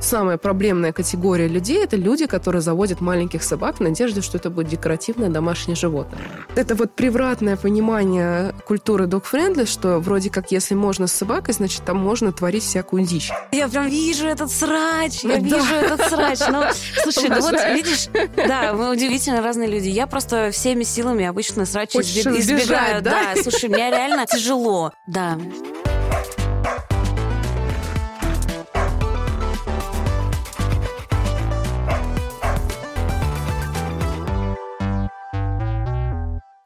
Самая проблемная категория людей – это люди, которые заводят маленьких собак в надежде, что это будет декоративное домашнее животное. Это вот превратное понимание культуры dog-friendly, что вроде как если можно с собакой, значит, там можно творить всякую дичь. Я прям вижу этот срач, я да. вижу этот срач. Ну, слушай, ну вот видишь, да, мы удивительно разные люди. Я просто всеми силами обычно срач избегаю. Да? да, слушай, мне реально тяжело. Да.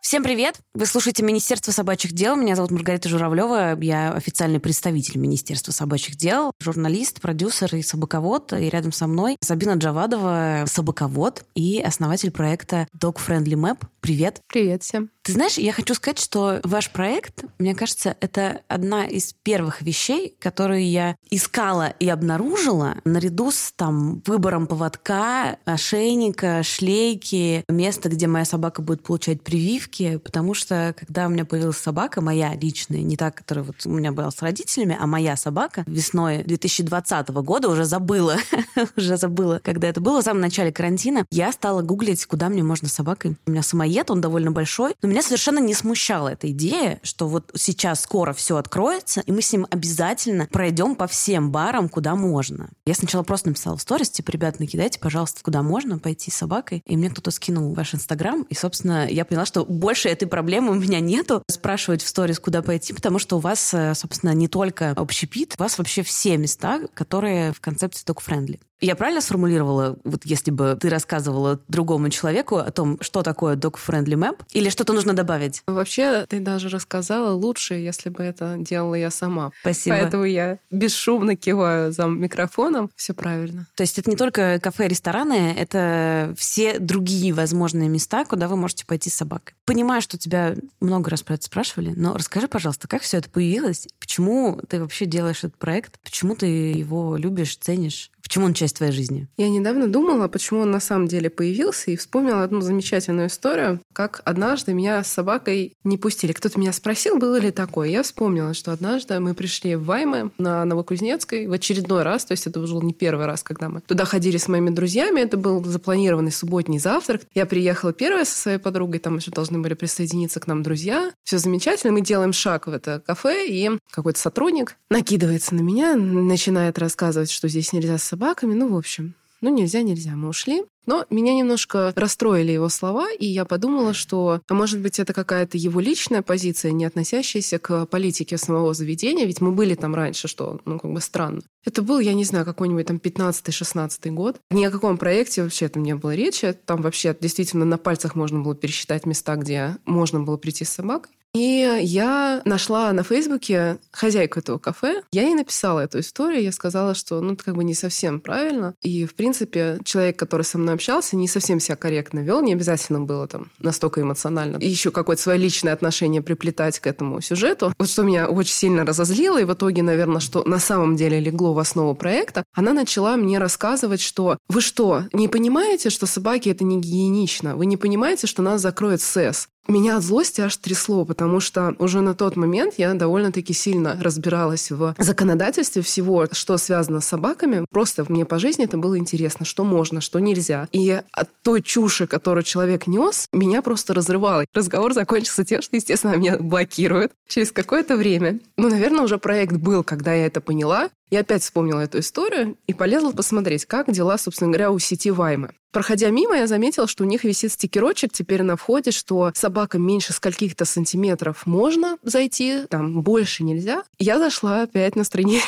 Всем привет! Вы слушаете Министерство собачьих дел. Меня зовут Маргарита Журавлева. Я официальный представитель Министерства собачьих дел, журналист, продюсер и собаковод. И рядом со мной Сабина Джавадова, собаковод и основатель проекта Dog Friendly Map. Привет! Привет всем! Ты знаешь, я хочу сказать, что ваш проект, мне кажется, это одна из первых вещей, которые я искала и обнаружила наряду с там выбором поводка, ошейника, шлейки, места, где моя собака будет получать прививки, потому что когда у меня появилась собака, моя личная, не та, которая вот у меня была с родителями, а моя собака весной 2020 года уже забыла, уже забыла, когда это было, в самом начале карантина, я стала гуглить, куда мне можно собакой. У меня самоед, он довольно большой, но меня совершенно не смущала эта идея, что вот сейчас скоро все откроется, и мы с ним обязательно пройдем по всем барам, куда можно. Я сначала просто написала в сторис, типа, ребят, накидайте, пожалуйста, куда можно пойти с собакой. И мне кто-то скинул ваш инстаграм, и, собственно, я поняла, что больше этой проблемы у меня нету спрашивать в сторис, куда пойти, потому что у вас, э, собственно, не только общепит, у вас вообще все места, которые в концепции dog-friendly. Я правильно сформулировала, вот если бы ты рассказывала другому человеку о том, что такое dog-friendly map, или что-то нужно добавить? Вообще, ты даже рассказала лучше, если бы это делала я сама. Спасибо. Поэтому я бесшумно киваю за микрофоном. Все правильно. То есть это не только кафе, рестораны, это все другие возможные места, куда вы можете пойти с собакой. Понимаю, что тебя много раз про это спрашивали, но расскажи, пожалуйста, как все это появилось? Почему ты вообще делаешь этот проект? Почему ты его любишь, ценишь? Почему он часть твоей жизни? Я недавно думала, почему он на самом деле появился, и вспомнила одну замечательную историю, как однажды меня с собакой не пустили. Кто-то меня спросил, было ли такое. Я вспомнила, что однажды мы пришли в Ваймы на Новокузнецкой в очередной раз, то есть это уже не первый раз, когда мы туда ходили с моими друзьями, это был запланированный субботний завтрак. Я приехала первая со своей подругой, там еще должны были присоединиться к нам друзья. Все замечательно, мы делаем шаг в это кафе, и какой-то сотрудник накидывается на меня, начинает рассказывать, что здесь нельзя с собаками. Ну, в общем, ну, нельзя, нельзя. Мы ушли. Но меня немножко расстроили его слова, и я подумала, что, а может быть, это какая-то его личная позиция, не относящаяся к политике самого заведения, ведь мы были там раньше, что, ну, как бы странно. Это был, я не знаю, какой-нибудь там 15-16 год. Ни о каком проекте вообще там не было речи. Там вообще действительно на пальцах можно было пересчитать места, где можно было прийти с собакой. И я нашла на Фейсбуке хозяйку этого кафе. Я ей написала эту историю. Я сказала, что ну, это как бы не совсем правильно. И, в принципе, человек, который со мной общался, не совсем себя корректно вел. Не обязательно было там настолько эмоционально. И еще какое-то свое личное отношение приплетать к этому сюжету. Вот что меня очень сильно разозлило. И в итоге, наверное, что на самом деле легло в основу проекта, она начала мне рассказывать, что вы что, не понимаете, что собаки это не гигиенично? Вы не понимаете, что нас закроет СЭС? Меня от злости аж трясло, потому что уже на тот момент я довольно-таки сильно разбиралась в законодательстве всего, что связано с собаками. Просто мне по жизни это было интересно, что можно, что нельзя. И от той чуши, которую человек нес, меня просто разрывало. Разговор закончился тем, что, естественно, меня блокируют через какое-то время. Ну, наверное, уже проект был, когда я это поняла. Я опять вспомнила эту историю и полезла посмотреть, как дела, собственно говоря, у сети Ваймы. Проходя мимо, я заметила, что у них висит стикерочек теперь на входе, что собака меньше скольких-то сантиметров можно зайти, там больше нельзя. Я зашла опять на страницу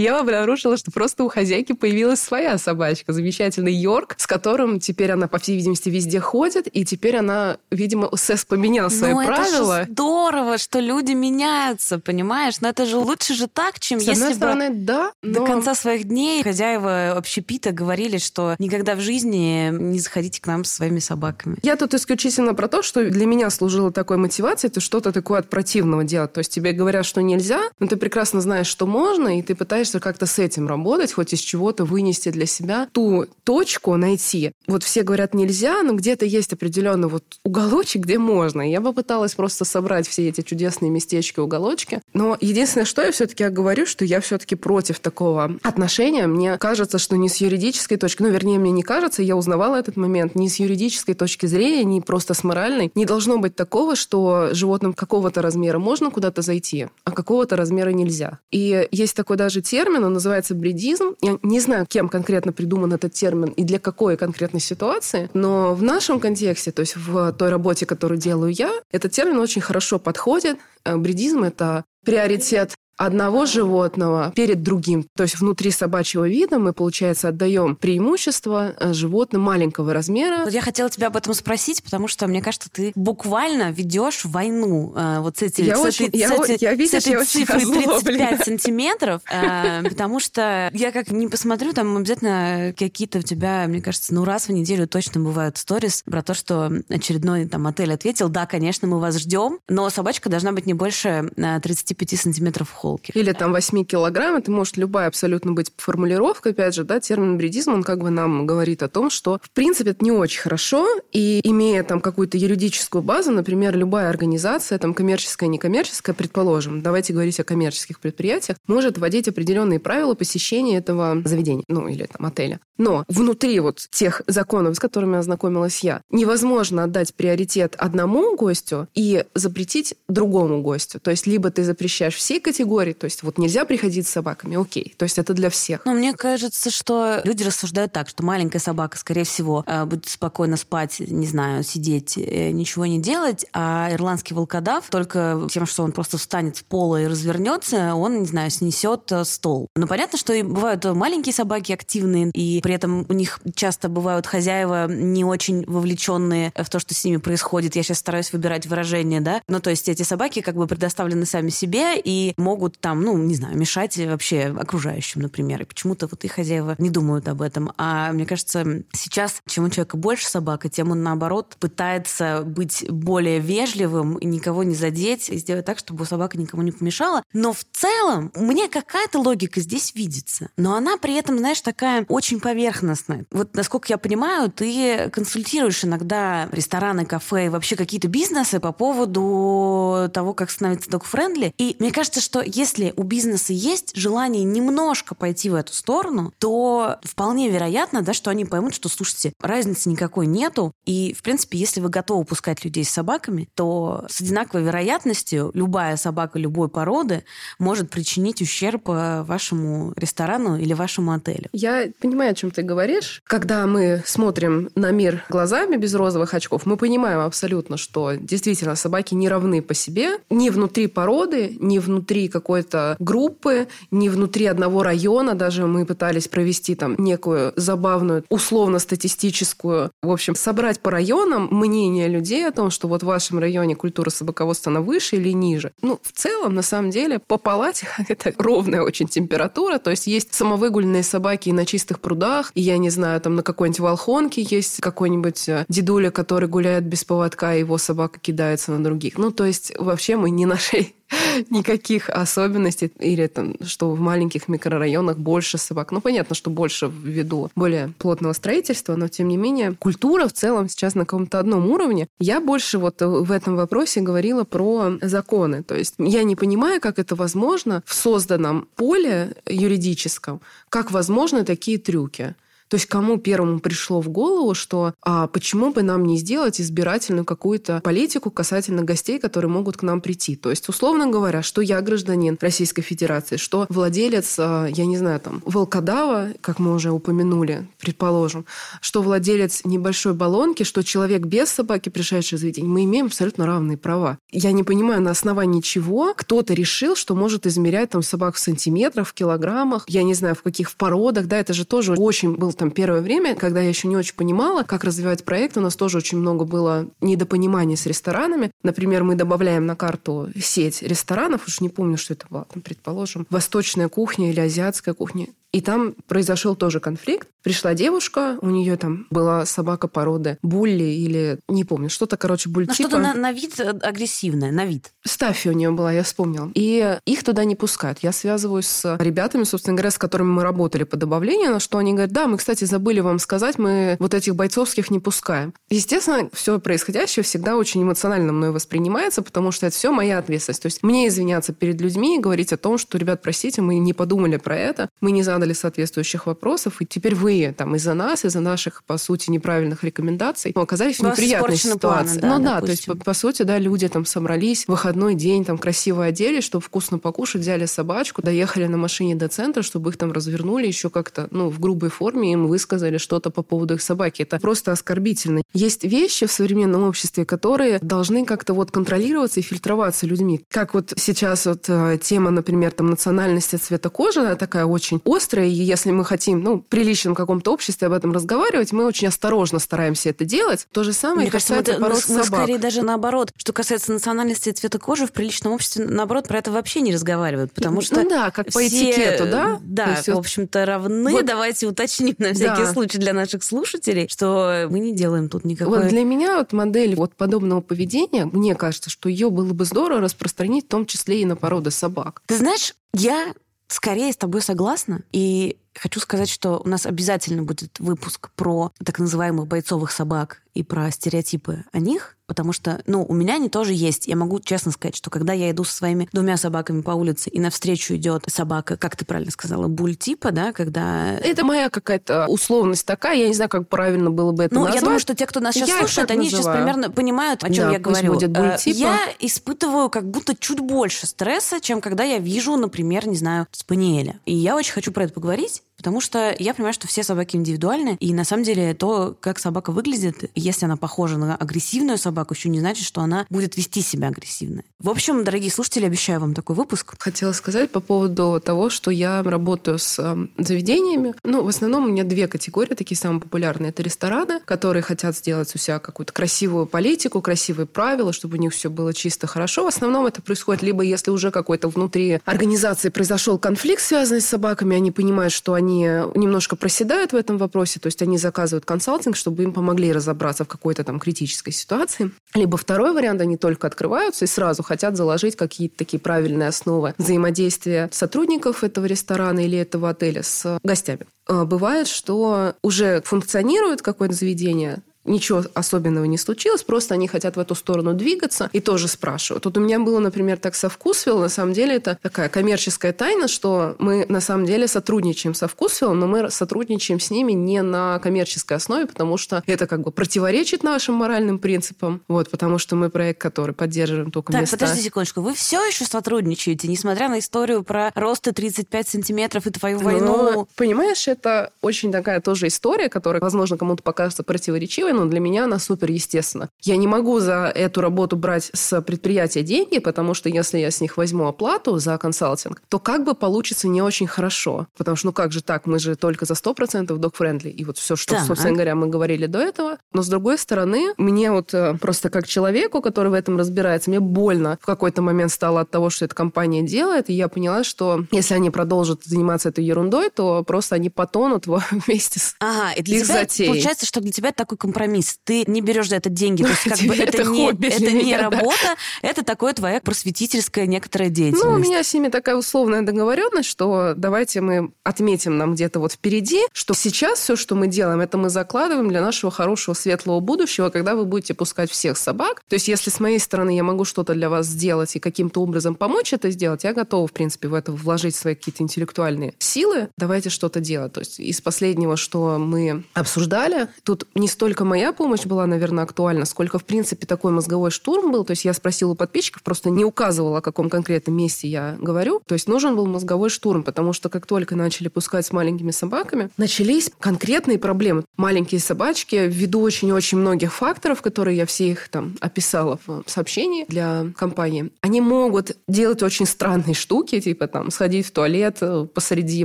я обнаружила, что просто у хозяйки появилась своя собачка, замечательный Йорк, с которым теперь она, по всей видимости, везде ходит, и теперь она, видимо, СЭС поменял свои Но правила. Это же здорово, что люди меняются, понимаешь? Но это же лучше же так, чем с если одной стороны, бы да, но... до конца своих дней хозяева общепита говорили, что никогда в жизни не заходите к нам со своими собаками. Я тут исключительно про то, что для меня служило такой мотивацией, ты что-то такое от противного делать. То есть тебе говорят, что нельзя, но ты прекрасно знаешь, что можно, и ты пытаешься пытаешься как-то с этим работать, хоть из чего-то вынести для себя ту точку найти. Вот все говорят нельзя, но где-то есть определенный вот уголочек, где можно. Я попыталась просто собрать все эти чудесные местечки, уголочки. Но единственное, что я все-таки говорю, что я все-таки против такого отношения. Мне кажется, что не с юридической точки, ну, вернее, мне не кажется, я узнавала этот момент, не с юридической точки зрения, не просто с моральной, не должно быть такого, что животным какого-то размера можно куда-то зайти, а какого-то размера нельзя. И есть такой даже термин, он называется бредизм. Я не знаю, кем конкретно придуман этот термин и для какой конкретной ситуации, но в нашем контексте, то есть в той работе, которую делаю я, этот термин очень хорошо подходит. Э, бредизм – это приоритет одного животного перед другим. То есть внутри собачьего вида мы, получается, отдаем преимущество э, животным маленького размера. Вот я хотела тебя об этом спросить, потому что, мне кажется, ты буквально ведешь войну э, вот с, эти, я с очень, этой, я, с этой, я, видишь, с этой я цифрой очень 35 сантиметров, э, потому что я как не посмотрю, там обязательно какие-то у тебя, мне кажется, ну раз в неделю точно бывают сторис про то, что очередной там отель ответил, да, конечно, мы вас ждем, но собачка должна быть не больше 35 э, сантиметров в холке. Или там 8 килограмм. Это может любая абсолютно быть формулировка. Опять же, да, термин бредизм, он как бы нам говорит о том, что в принципе это не очень хорошо. И имея там какую-то юридическую базу, например, любая организация, там коммерческая, некоммерческая, предположим, давайте говорить о коммерческих предприятиях, может вводить определенные правила посещения этого заведения, ну или там отеля. Но внутри вот тех законов, с которыми ознакомилась я, невозможно отдать приоритет одному гостю и запретить другому гостю. То есть либо ты запрещаешь всей категории, то есть вот нельзя приходить с собаками, окей. То есть это для всех. Но мне кажется, что люди рассуждают так, что маленькая собака, скорее всего, э, будет спокойно спать, не знаю, сидеть, э, ничего не делать, а ирландский волкодав только тем, что он просто встанет с пола и развернется, он, не знаю, снесет э, стол. Но понятно, что и бывают маленькие собаки активные, и при этом у них часто бывают хозяева не очень вовлеченные в то, что с ними происходит. Я сейчас стараюсь выбирать выражение, да. Ну, то есть эти собаки как бы предоставлены сами себе и могут там, ну, не знаю, мешать вообще окружающим, например. И почему-то вот их хозяева не думают об этом. А мне кажется, сейчас, чем у человека больше собака, тем он, наоборот, пытается быть более вежливым и никого не задеть, и сделать так, чтобы собака никому не помешала. Но в целом мне какая-то логика здесь видится. Но она при этом, знаешь, такая очень поверхностная. Вот, насколько я понимаю, ты консультируешь иногда рестораны, кафе и вообще какие-то бизнесы по поводу того, как становиться док-френдли. И мне кажется, что если у бизнеса есть желание немножко пойти в эту сторону, то вполне вероятно, да, что они поймут, что, слушайте, разницы никакой нету. И, в принципе, если вы готовы пускать людей с собаками, то с одинаковой вероятностью любая собака любой породы может причинить ущерб э, вашему ресторану или вашему отелю. Я понимаю, о чем ты говоришь. Когда мы смотрим на мир глазами без розовых очков, мы понимаем абсолютно, что действительно собаки не равны по себе ни внутри породы, ни внутри какой-то группы, ни внутри одного района. Даже мы пытались провести там некую забавную, условно-статистическую, в общем, собрать по районам мнение людей о том, что вот в вашем районе культура собаководства она выше или ниже. Ну, в целом, на самом деле, по палате это ровная очень температура, то есть есть самовыгульные собаки и на чистых прудах, и я не знаю, там на какой-нибудь Волхонке есть какой-нибудь э, дедуля, который гуляет без поводка, и его собака кидается на других. Ну, то есть вообще мы не нашли никаких особенностей, или там, что в маленьких микрорайонах больше собак. Ну, понятно, что больше ввиду более плотного строительства, но, тем не менее, культура в целом сейчас на каком-то одном уровне. Я больше вот в этом вопросе говорила про законы. То есть я не понимаю, как это возможно в созданном поле юридическом, как возможны такие трюки. То есть кому первому пришло в голову, что а почему бы нам не сделать избирательную какую-то политику касательно гостей, которые могут к нам прийти? То есть, условно говоря, что я гражданин Российской Федерации, что владелец, а, я не знаю, там, волкодава, как мы уже упомянули, предположим, что владелец небольшой баллонки, что человек без собаки, пришедший в заведение, мы имеем абсолютно равные права. Я не понимаю, на основании чего кто-то решил, что может измерять там собак в сантиметрах, в килограммах, я не знаю, в каких в породах, да, это же тоже очень был там первое время, когда я еще не очень понимала, как развивать проект, у нас тоже очень много было недопонимания с ресторанами. Например, мы добавляем на карту сеть ресторанов, уж не помню, что это было, там, предположим, восточная кухня или азиатская кухня. И там произошел тоже конфликт. Пришла девушка, у нее там была собака породы булли или не помню, что-то, короче, буль ну, что-то на, на вид э, агрессивное, на вид. Стаффи у нее была, я вспомнила. И их туда не пускают. Я связываюсь с ребятами, собственно говоря, с которыми мы работали по добавлению, на что они говорят, да, мы, кстати, забыли вам сказать, мы вот этих бойцовских не пускаем. Естественно, все происходящее всегда очень эмоционально мной воспринимается, потому что это все моя ответственность. То есть мне извиняться перед людьми и говорить о том, что, ребят, простите, мы не подумали про это, мы не задали соответствующих вопросов, и теперь вы там из-за нас, из-за наших, по сути, неправильных рекомендаций ну, оказались в неприятной ситуации. Планы, да, ну да, допустим. то есть, по, по сути, да, люди там собрались в выходной день, там красиво оделись, чтобы вкусно покушать, взяли собачку, доехали на машине до центра, чтобы их там развернули еще как-то, ну, в грубой форме, им высказали что-то по поводу их собаки. Это просто оскорбительно. Есть вещи в современном обществе, которые должны как-то вот контролироваться и фильтроваться людьми. Как вот сейчас вот э, тема, например, там национальности цвета кожи, она такая очень острая, и если мы хотим, ну, приличном каком-то обществе об этом разговаривать, мы очень осторожно стараемся это делать. То же самое Мне касается кажется, пород мы, собак. Мы скорее даже наоборот. Что касается национальности цвета кожи, в приличном обществе, наоборот, про это вообще не разговаривают, потому что... Ну да, как по все, этикету, да? Да, есть, в общем-то, равны. Вот, Давайте уточним на всякий да. случай для наших слушателей, что мы не делаем тут никакой... Вот для меня вот модель вот подобного поведения, мне кажется, что ее было бы здорово распространить в том числе и на породы собак. Ты знаешь, я скорее с тобой согласна. И хочу сказать, что у нас обязательно будет выпуск про так называемых бойцовых собак и про стереотипы о них потому что, ну, у меня они тоже есть. Я могу честно сказать, что когда я иду со своими двумя собаками по улице, и навстречу идет собака, как ты правильно сказала, буль типа, да, когда... Это моя какая-то условность такая, я не знаю, как правильно было бы это ну, назвать. я думаю, что те, кто нас сейчас я слушает, они называю. сейчас примерно понимают, о чем да, я говорю. Будет буль э, типа. Я испытываю как будто чуть больше стресса, чем когда я вижу, например, не знаю, спаниеля. И я очень хочу про это поговорить, Потому что я понимаю, что все собаки индивидуальны, и на самом деле то, как собака выглядит, если она похожа на агрессивную собаку, еще не значит, что она будет вести себя агрессивно. В общем, дорогие слушатели, обещаю вам такой выпуск. Хотела сказать по поводу того, что я работаю с э, заведениями. Ну, в основном у меня две категории, такие самые популярные. Это рестораны, которые хотят сделать у себя какую-то красивую политику, красивые правила, чтобы у них все было чисто хорошо. В основном это происходит либо если уже какой-то внутри организации произошел конфликт, связанный с собаками, они понимают, что они немножко проседают в этом вопросе, то есть они заказывают консалтинг, чтобы им помогли разобраться в какой-то там критической ситуации. Либо второй вариант, они только открываются и сразу хотят заложить какие-то такие правильные основы взаимодействия сотрудников этого ресторана или этого отеля с гостями. А, бывает, что уже функционирует какое-то заведение, ничего особенного не случилось, просто они хотят в эту сторону двигаться и тоже спрашивают. Тут у меня было, например, так со Вкусвилл, на самом деле это такая коммерческая тайна, что мы на самом деле сотрудничаем со Вкусвилл, но мы сотрудничаем с ними не на коммерческой основе, потому что это как бы противоречит нашим моральным принципам, вот, потому что мы проект, который поддерживаем только так, места. подожди секундочку, вы все еще сотрудничаете, несмотря на историю про росты 35 сантиметров и твою войну? Ну, понимаешь, это очень такая тоже история, которая, возможно, кому-то покажется противоречивой, но для меня она супер естественна. Я не могу за эту работу брать с предприятия деньги, потому что если я с них возьму оплату за консалтинг, то как бы получится не очень хорошо. Потому что, ну как же так, мы же только за 100% dog-friendly. И вот все, что, да. собственно говоря, мы говорили до этого. Но с другой стороны, мне вот э, просто как человеку, который в этом разбирается, мне больно в какой-то момент стало от того, что эта компания делает, и я поняла, что если они продолжат заниматься этой ерундой, то просто они потонут вместе с ага, и для их тебя, затеей. Получается, что для тебя такой компромисс компромисс. Ты не берешь за это деньги. То есть как бы это, не, это не работа, это такое твоя просветительская некоторая деятельность. Ну, у меня с ними такая условная договоренность, что давайте мы отметим нам где-то вот впереди, что сейчас все, что мы делаем, это мы закладываем для нашего хорошего светлого будущего, когда вы будете пускать всех собак. То есть если с моей стороны я могу что-то для вас сделать и каким-то образом помочь это сделать, я готова, в принципе, в это вложить свои какие-то интеллектуальные силы. Давайте что-то делать. То есть из последнего, что мы обсуждали, тут не столько моя помощь была, наверное, актуальна, сколько, в принципе, такой мозговой штурм был. То есть я спросила у подписчиков, просто не указывала, о каком конкретном месте я говорю. То есть нужен был мозговой штурм, потому что как только начали пускать с маленькими собаками, начались конкретные проблемы. Маленькие собачки, ввиду очень-очень многих факторов, которые я все их там описала в сообщении для компании, они могут делать очень странные штуки, типа там сходить в туалет э, посреди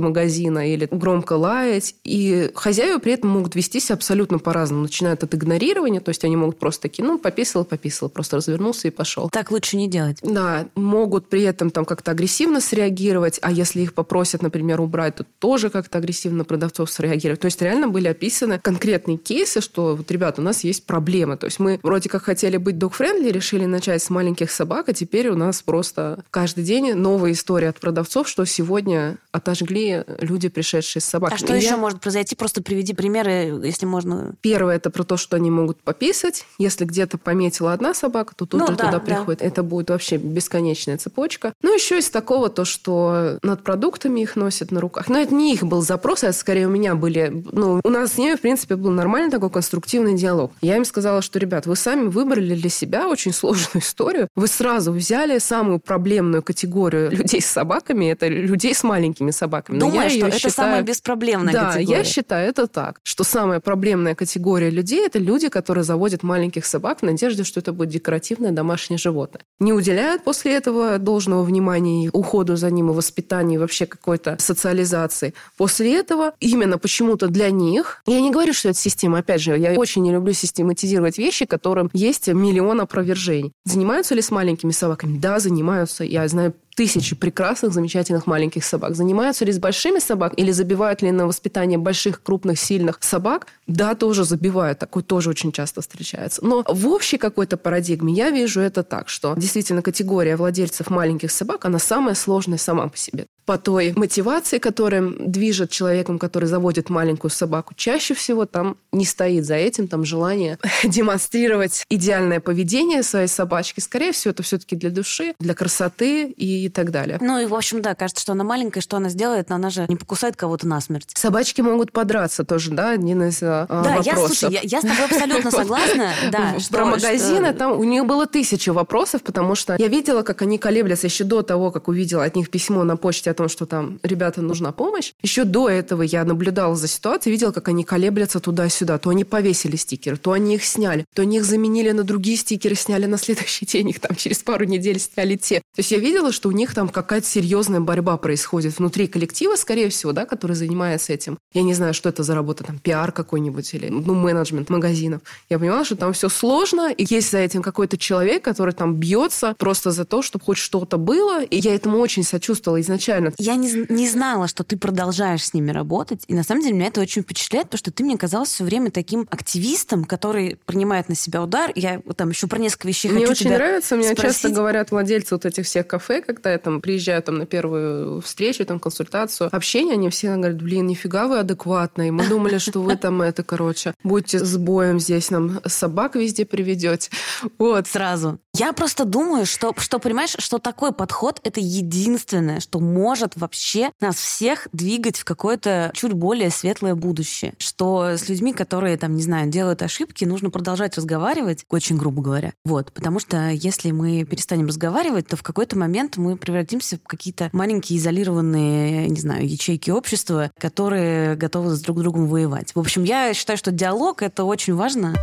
магазина или громко лаять. И хозяева при этом могут вестись абсолютно по-разному. Начинают метод игнорирования, то есть они могут просто такие, ну, пописал, пописал, просто развернулся и пошел. Так лучше не делать. Да, могут при этом там как-то агрессивно среагировать, а если их попросят, например, убрать, то тоже как-то агрессивно продавцов среагировать. То есть реально были описаны конкретные кейсы, что вот, ребята, у нас есть проблемы. То есть мы вроде как хотели быть dog-friendly, решили начать с маленьких собак, а теперь у нас просто каждый день новая история от продавцов, что сегодня отожгли люди, пришедшие с собак. А что И еще я- может произойти? Просто приведи примеры, если можно. Первое это про то, что они могут пописать. Если где-то пометила одна собака, то тут Ну же да, туда да. приходит. Это будет вообще бесконечная цепочка. Ну, еще из такого то, что над продуктами их носят на руках. Но это не их был запрос, а скорее у меня были... Ну, у нас с ними, в принципе, был нормальный такой конструктивный диалог. Я им сказала, что, ребят, вы сами выбрали для себя очень сложную историю. Вы сразу взяли самую проблемную категорию людей с собаками. Это людей с маленькими собаками. Думаю, что это считаю- самая беспроблемная да, категория. я считаю это так, что самая проблемная категория людей – это люди, которые заводят маленьких собак в надежде, что это будет декоративное домашнее животное. Не уделяют после этого должного внимания и уходу за ним, и воспитанию, и вообще какой-то социализации. После этого именно почему-то для них, я не говорю, что это система, опять же, я очень не люблю систематизировать вещи, которым есть миллион опровержений. Занимаются ли с маленькими собаками? Да, занимаются. Я знаю тысячи прекрасных, замечательных маленьких собак. Занимаются ли с большими собак или забивают ли на воспитание больших, крупных, сильных собак? Да, тоже забивают. Такое тоже очень часто встречается. Но в общей какой-то парадигме я вижу это так, что действительно категория владельцев маленьких собак, она самая сложная сама по себе. По той мотивации, которая движет человеком, который заводит маленькую собаку, чаще всего там не стоит за этим там желание демонстрировать идеальное поведение своей собачки. Скорее всего, это все-таки для души, для красоты и так далее. Ну и, в общем, да, кажется, что она маленькая, что она сделает, но она же не покусает кого-то насмерть. Собачки могут подраться тоже, да, один из а, Да, я, вопросов. слушай, я, я с тобой абсолютно согласна. Да, что- Про магазины что- там у нее было тысяча вопросов, потому что я видела, как они колеблятся еще до того, как увидела от них письмо на почте о том, что там ребята нужна помощь. Еще до этого я наблюдала за ситуацией, видела, как они колеблятся туда-сюда. То они повесили стикеры, то они их сняли, то они их заменили на другие стикеры, сняли на следующий день, их там через пару недель сняли те. То есть я видела, что у них там какая-то серьезная борьба происходит внутри коллектива, скорее всего, да, который занимается этим. Я не знаю, что это за работа, там, пиар какой-нибудь или, ну, менеджмент магазинов. Я понимала, что там все сложно, и есть за этим какой-то человек, который там бьется просто за то, чтобы хоть что-то было, и я этому очень сочувствовала изначально. Я не, не знала, что ты продолжаешь с ними работать. И на самом деле меня это очень впечатляет, потому что ты мне казалась все время таким активистом, который принимает на себя удар. Я там еще про несколько вещей Мне хочу очень тебя нравится, мне часто говорят владельцы вот этих всех кафе, когда я там приезжаю там на первую встречу, там консультацию, общение, они все говорят, блин, нифига вы адекватные. Мы думали, что вы там это, короче, будете с боем здесь нам собак везде приведете. Вот. сразу. Я просто думаю, что, что понимаешь, что такой подход это единственное, что может вообще нас всех двигать в какое-то чуть более светлое будущее. Что с людьми, которые, там, не знаю, делают ошибки, нужно продолжать разговаривать, очень грубо говоря. Вот, потому что если мы перестанем разговаривать, то в какой-то момент мы превратимся в какие-то маленькие изолированные, не знаю, ячейки общества, которые готовы с друг другом воевать. В общем, я считаю, что диалог — это очень важно.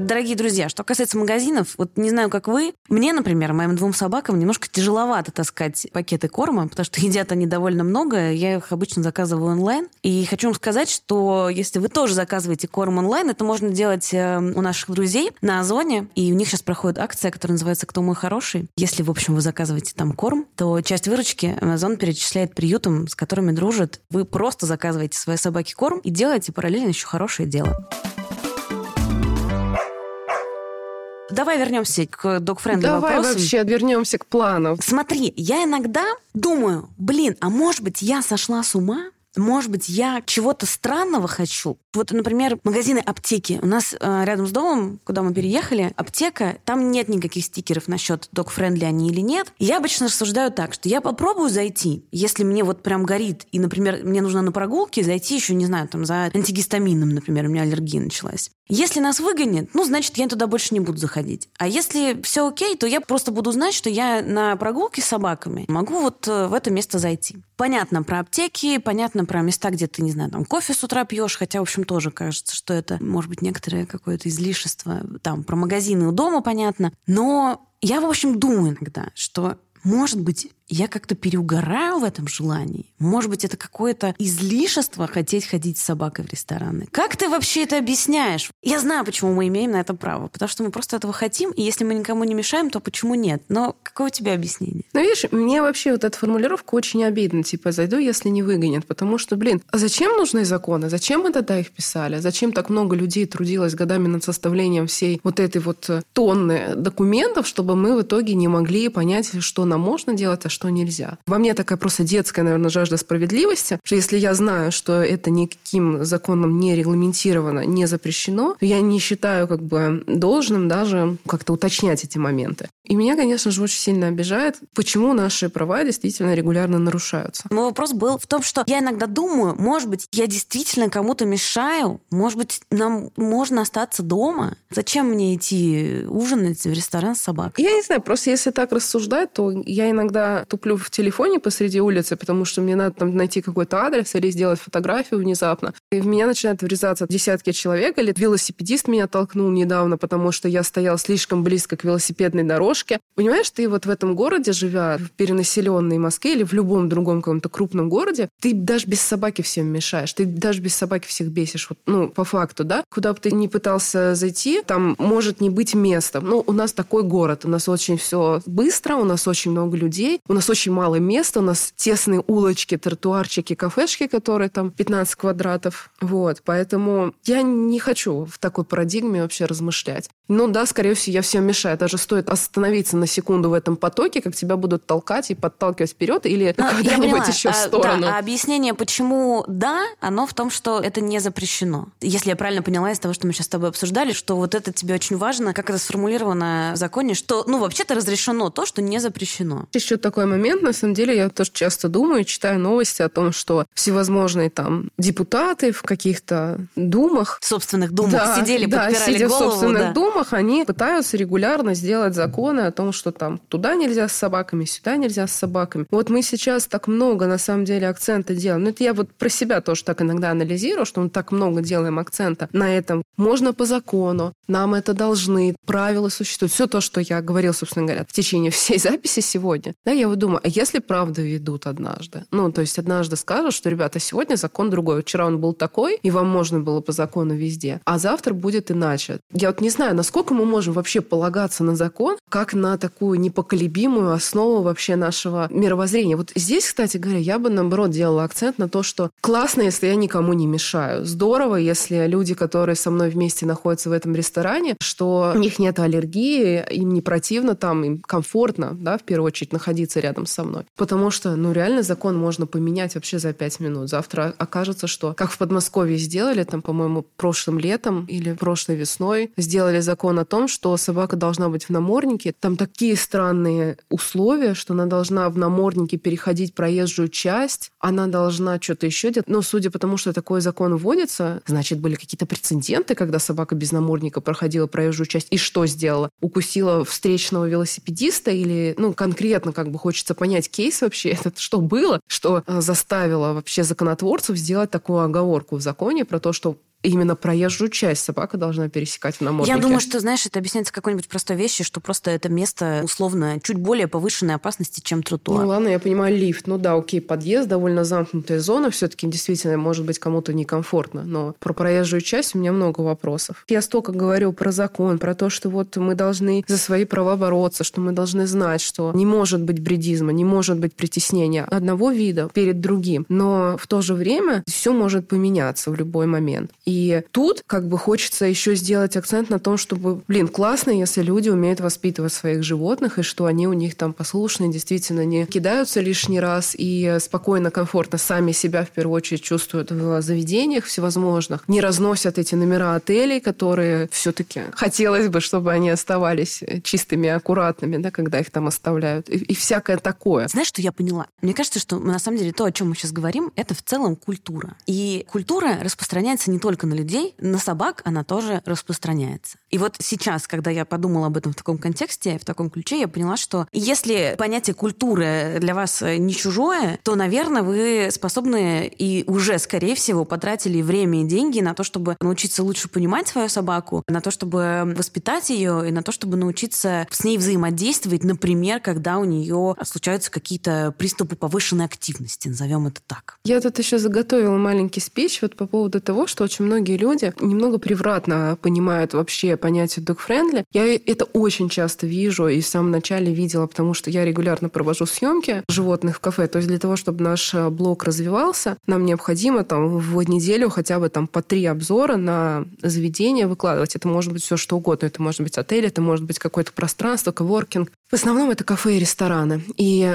Дорогие друзья, что касается магазинов, вот не знаю, как вы, мне, например, моим двум собакам немножко тяжеловато таскать пакеты корма, потому что едят они довольно много, я их обычно заказываю онлайн. И хочу вам сказать, что если вы тоже заказываете корм онлайн, это можно делать э, у наших друзей на Озоне, и у них сейчас проходит акция, которая называется «Кто мой хороший?». Если, в общем, вы заказываете там корм, то часть выручки Amazon перечисляет приютам, с которыми дружит. Вы просто заказываете своей собаке корм и делаете параллельно еще хорошее дело. Давай вернемся к dog-friendly Давай вопросам. вообще вернемся к плану. Смотри, я иногда думаю, блин, а может быть, я сошла с ума? Может быть, я чего-то странного хочу? Вот, например, магазины аптеки. У нас э, рядом с домом, куда мы переехали, аптека, там нет никаких стикеров насчет dog-friendly они или нет. Я обычно рассуждаю так, что я попробую зайти, если мне вот прям горит, и, например, мне нужно на прогулке зайти еще, не знаю, там за антигистамином, например, у меня аллергия началась. Если нас выгонят, ну, значит, я туда больше не буду заходить. А если все окей, то я просто буду знать, что я на прогулке с собаками могу вот э, в это место зайти. Понятно про аптеки, понятно про места, где ты, не знаю, там кофе с утра пьешь, хотя, в общем, тоже кажется, что это, может быть, некоторое какое-то излишество. Там про магазины у дома понятно. Но я, в общем, думаю иногда, что может быть, я как-то переугораю в этом желании. Может быть, это какое-то излишество хотеть ходить с собакой в рестораны. Как ты вообще это объясняешь? Я знаю, почему мы имеем на это право. Потому что мы просто этого хотим, и если мы никому не мешаем, то почему нет? Но какое у тебя объяснение? Ну, видишь, мне вообще вот эта формулировка очень обидна. Типа, зайду, если не выгонят. Потому что, блин, а зачем нужны законы? Зачем мы тогда их писали? Зачем так много людей трудилось годами над составлением всей вот этой вот э, тонны документов, чтобы мы в итоге не могли понять, что нам можно делать, а что нельзя? Во мне такая просто детская, наверное, жажда справедливости, что если я знаю, что это никаким законом не регламентировано, не запрещено, то я не считаю как бы должным даже как-то уточнять эти моменты. И меня, конечно же, очень сильно обижает, почему наши права действительно регулярно нарушаются. Мой вопрос был в том, что я иногда думаю, может быть, я действительно кому-то мешаю, может быть, нам можно остаться дома. Зачем мне идти ужинать в ресторан с собакой? Я не знаю, просто если так рассуждать, то я иногда туплю в телефоне посреди улицы, потому что мне надо там найти какой-то адрес или сделать фотографию внезапно. И в меня начинают врезаться десятки человек, или велосипедист меня толкнул недавно, потому что я стоял слишком близко к велосипедной дорожке, дорожке. Понимаешь, ты вот в этом городе, живя в перенаселенной Москве или в любом другом каком-то крупном городе, ты даже без собаки всем мешаешь, ты даже без собаки всех бесишь. Вот, ну, по факту, да? Куда бы ты ни пытался зайти, там может не быть места. Ну, у нас такой город, у нас очень все быстро, у нас очень много людей, у нас очень мало места, у нас тесные улочки, тротуарчики, кафешки, которые там 15 квадратов. Вот, поэтому я не хочу в такой парадигме вообще размышлять. Ну да, скорее всего, я всем мешаю. Даже стоит остановиться на секунду в этом потоке, как тебя будут толкать и подталкивать вперед или ну, куда-нибудь еще а, в сторону. Да, а объяснение, почему да, оно в том, что это не запрещено. Если я правильно поняла из того, что мы сейчас с тобой обсуждали, что вот это тебе очень важно, как это сформулировано в законе, что, ну, вообще-то разрешено то, что не запрещено. Еще такой момент, на самом деле, я тоже часто думаю, читаю новости о том, что всевозможные там депутаты в каких-то думах... В собственных думах да, сидели, да, подпирали сидя голову. в собственных да. думах, форумах они пытаются регулярно сделать законы о том, что там туда нельзя с собаками, сюда нельзя с собаками. Вот мы сейчас так много, на самом деле, акцента делаем. Ну, это я вот про себя тоже так иногда анализирую, что мы так много делаем акцента на этом. Можно по закону, нам это должны, правила существуют. Все то, что я говорил, собственно говоря, в течение всей записи сегодня. Да, я вот думаю, а если правда ведут однажды? Ну, то есть однажды скажут, что, ребята, сегодня закон другой. Вчера он был такой, и вам можно было по закону везде. А завтра будет иначе. Я вот не знаю, насколько насколько мы можем вообще полагаться на закон, как на такую непоколебимую основу вообще нашего мировоззрения. Вот здесь, кстати говоря, я бы, наоборот, делала акцент на то, что классно, если я никому не мешаю. Здорово, если люди, которые со мной вместе находятся в этом ресторане, что у них нет аллергии, им не противно там, им комфортно, да, в первую очередь, находиться рядом со мной. Потому что, ну, реально закон можно поменять вообще за пять минут. Завтра окажется, что, как в Подмосковье сделали, там, по-моему, прошлым летом или прошлой весной, сделали закон о том, что собака должна быть в наморднике. Там такие странные условия, что она должна в наморднике переходить проезжую часть, она должна что-то еще делать. Но судя по тому, что такой закон вводится, значит, были какие-то прецеденты, когда собака без намордника проходила проезжую часть и что сделала? Укусила встречного велосипедиста или, ну, конкретно как бы хочется понять кейс вообще, это что было, что э, заставило вообще законотворцев сделать такую оговорку в законе про то, что именно проезжую часть собака должна пересекать в наморднике. Я думаю, что, знаешь, это объясняется какой-нибудь простой вещью, что просто это место условно чуть более повышенной опасности, чем тротуар. Ну ладно, я понимаю, лифт. Ну да, окей, подъезд, довольно замкнутая зона, все-таки действительно может быть кому-то некомфортно. Но про проезжую часть у меня много вопросов. Я столько говорю про закон, про то, что вот мы должны за свои права бороться, что мы должны знать, что не может быть бредизма, не может быть притеснения одного вида перед другим. Но в то же время все может поменяться в любой момент. И тут как бы хочется еще сделать акцент на том, чтобы, блин, классно, если люди умеют воспитывать своих животных, и что они у них там послушные, действительно не кидаются лишний раз и спокойно, комфортно сами себя в первую очередь чувствуют в заведениях всевозможных, не разносят эти номера отелей, которые все-таки хотелось бы, чтобы они оставались чистыми, аккуратными, да, когда их там оставляют, и, и всякое такое. Знаешь, что я поняла? Мне кажется, что на самом деле то, о чем мы сейчас говорим, это в целом культура. И культура распространяется не только только на людей, на собак она тоже распространяется. И вот сейчас, когда я подумала об этом в таком контексте, в таком ключе, я поняла, что если понятие культуры для вас не чужое, то, наверное, вы способны и уже, скорее всего, потратили время и деньги на то, чтобы научиться лучше понимать свою собаку, на то, чтобы воспитать ее и на то, чтобы научиться с ней взаимодействовать, например, когда у нее случаются какие-то приступы повышенной активности, назовем это так. Я тут еще заготовила маленький спич вот по поводу того, что очень многие люди немного превратно понимают вообще понятие dog-friendly. Я это очень часто вижу и в самом начале видела, потому что я регулярно провожу съемки животных в кафе. То есть для того, чтобы наш э, блог развивался, нам необходимо там в неделю хотя бы там по три обзора на заведение выкладывать. Это может быть все что угодно. Это может быть отель, это может быть какое-то пространство, коворкинг. В основном это кафе и рестораны. И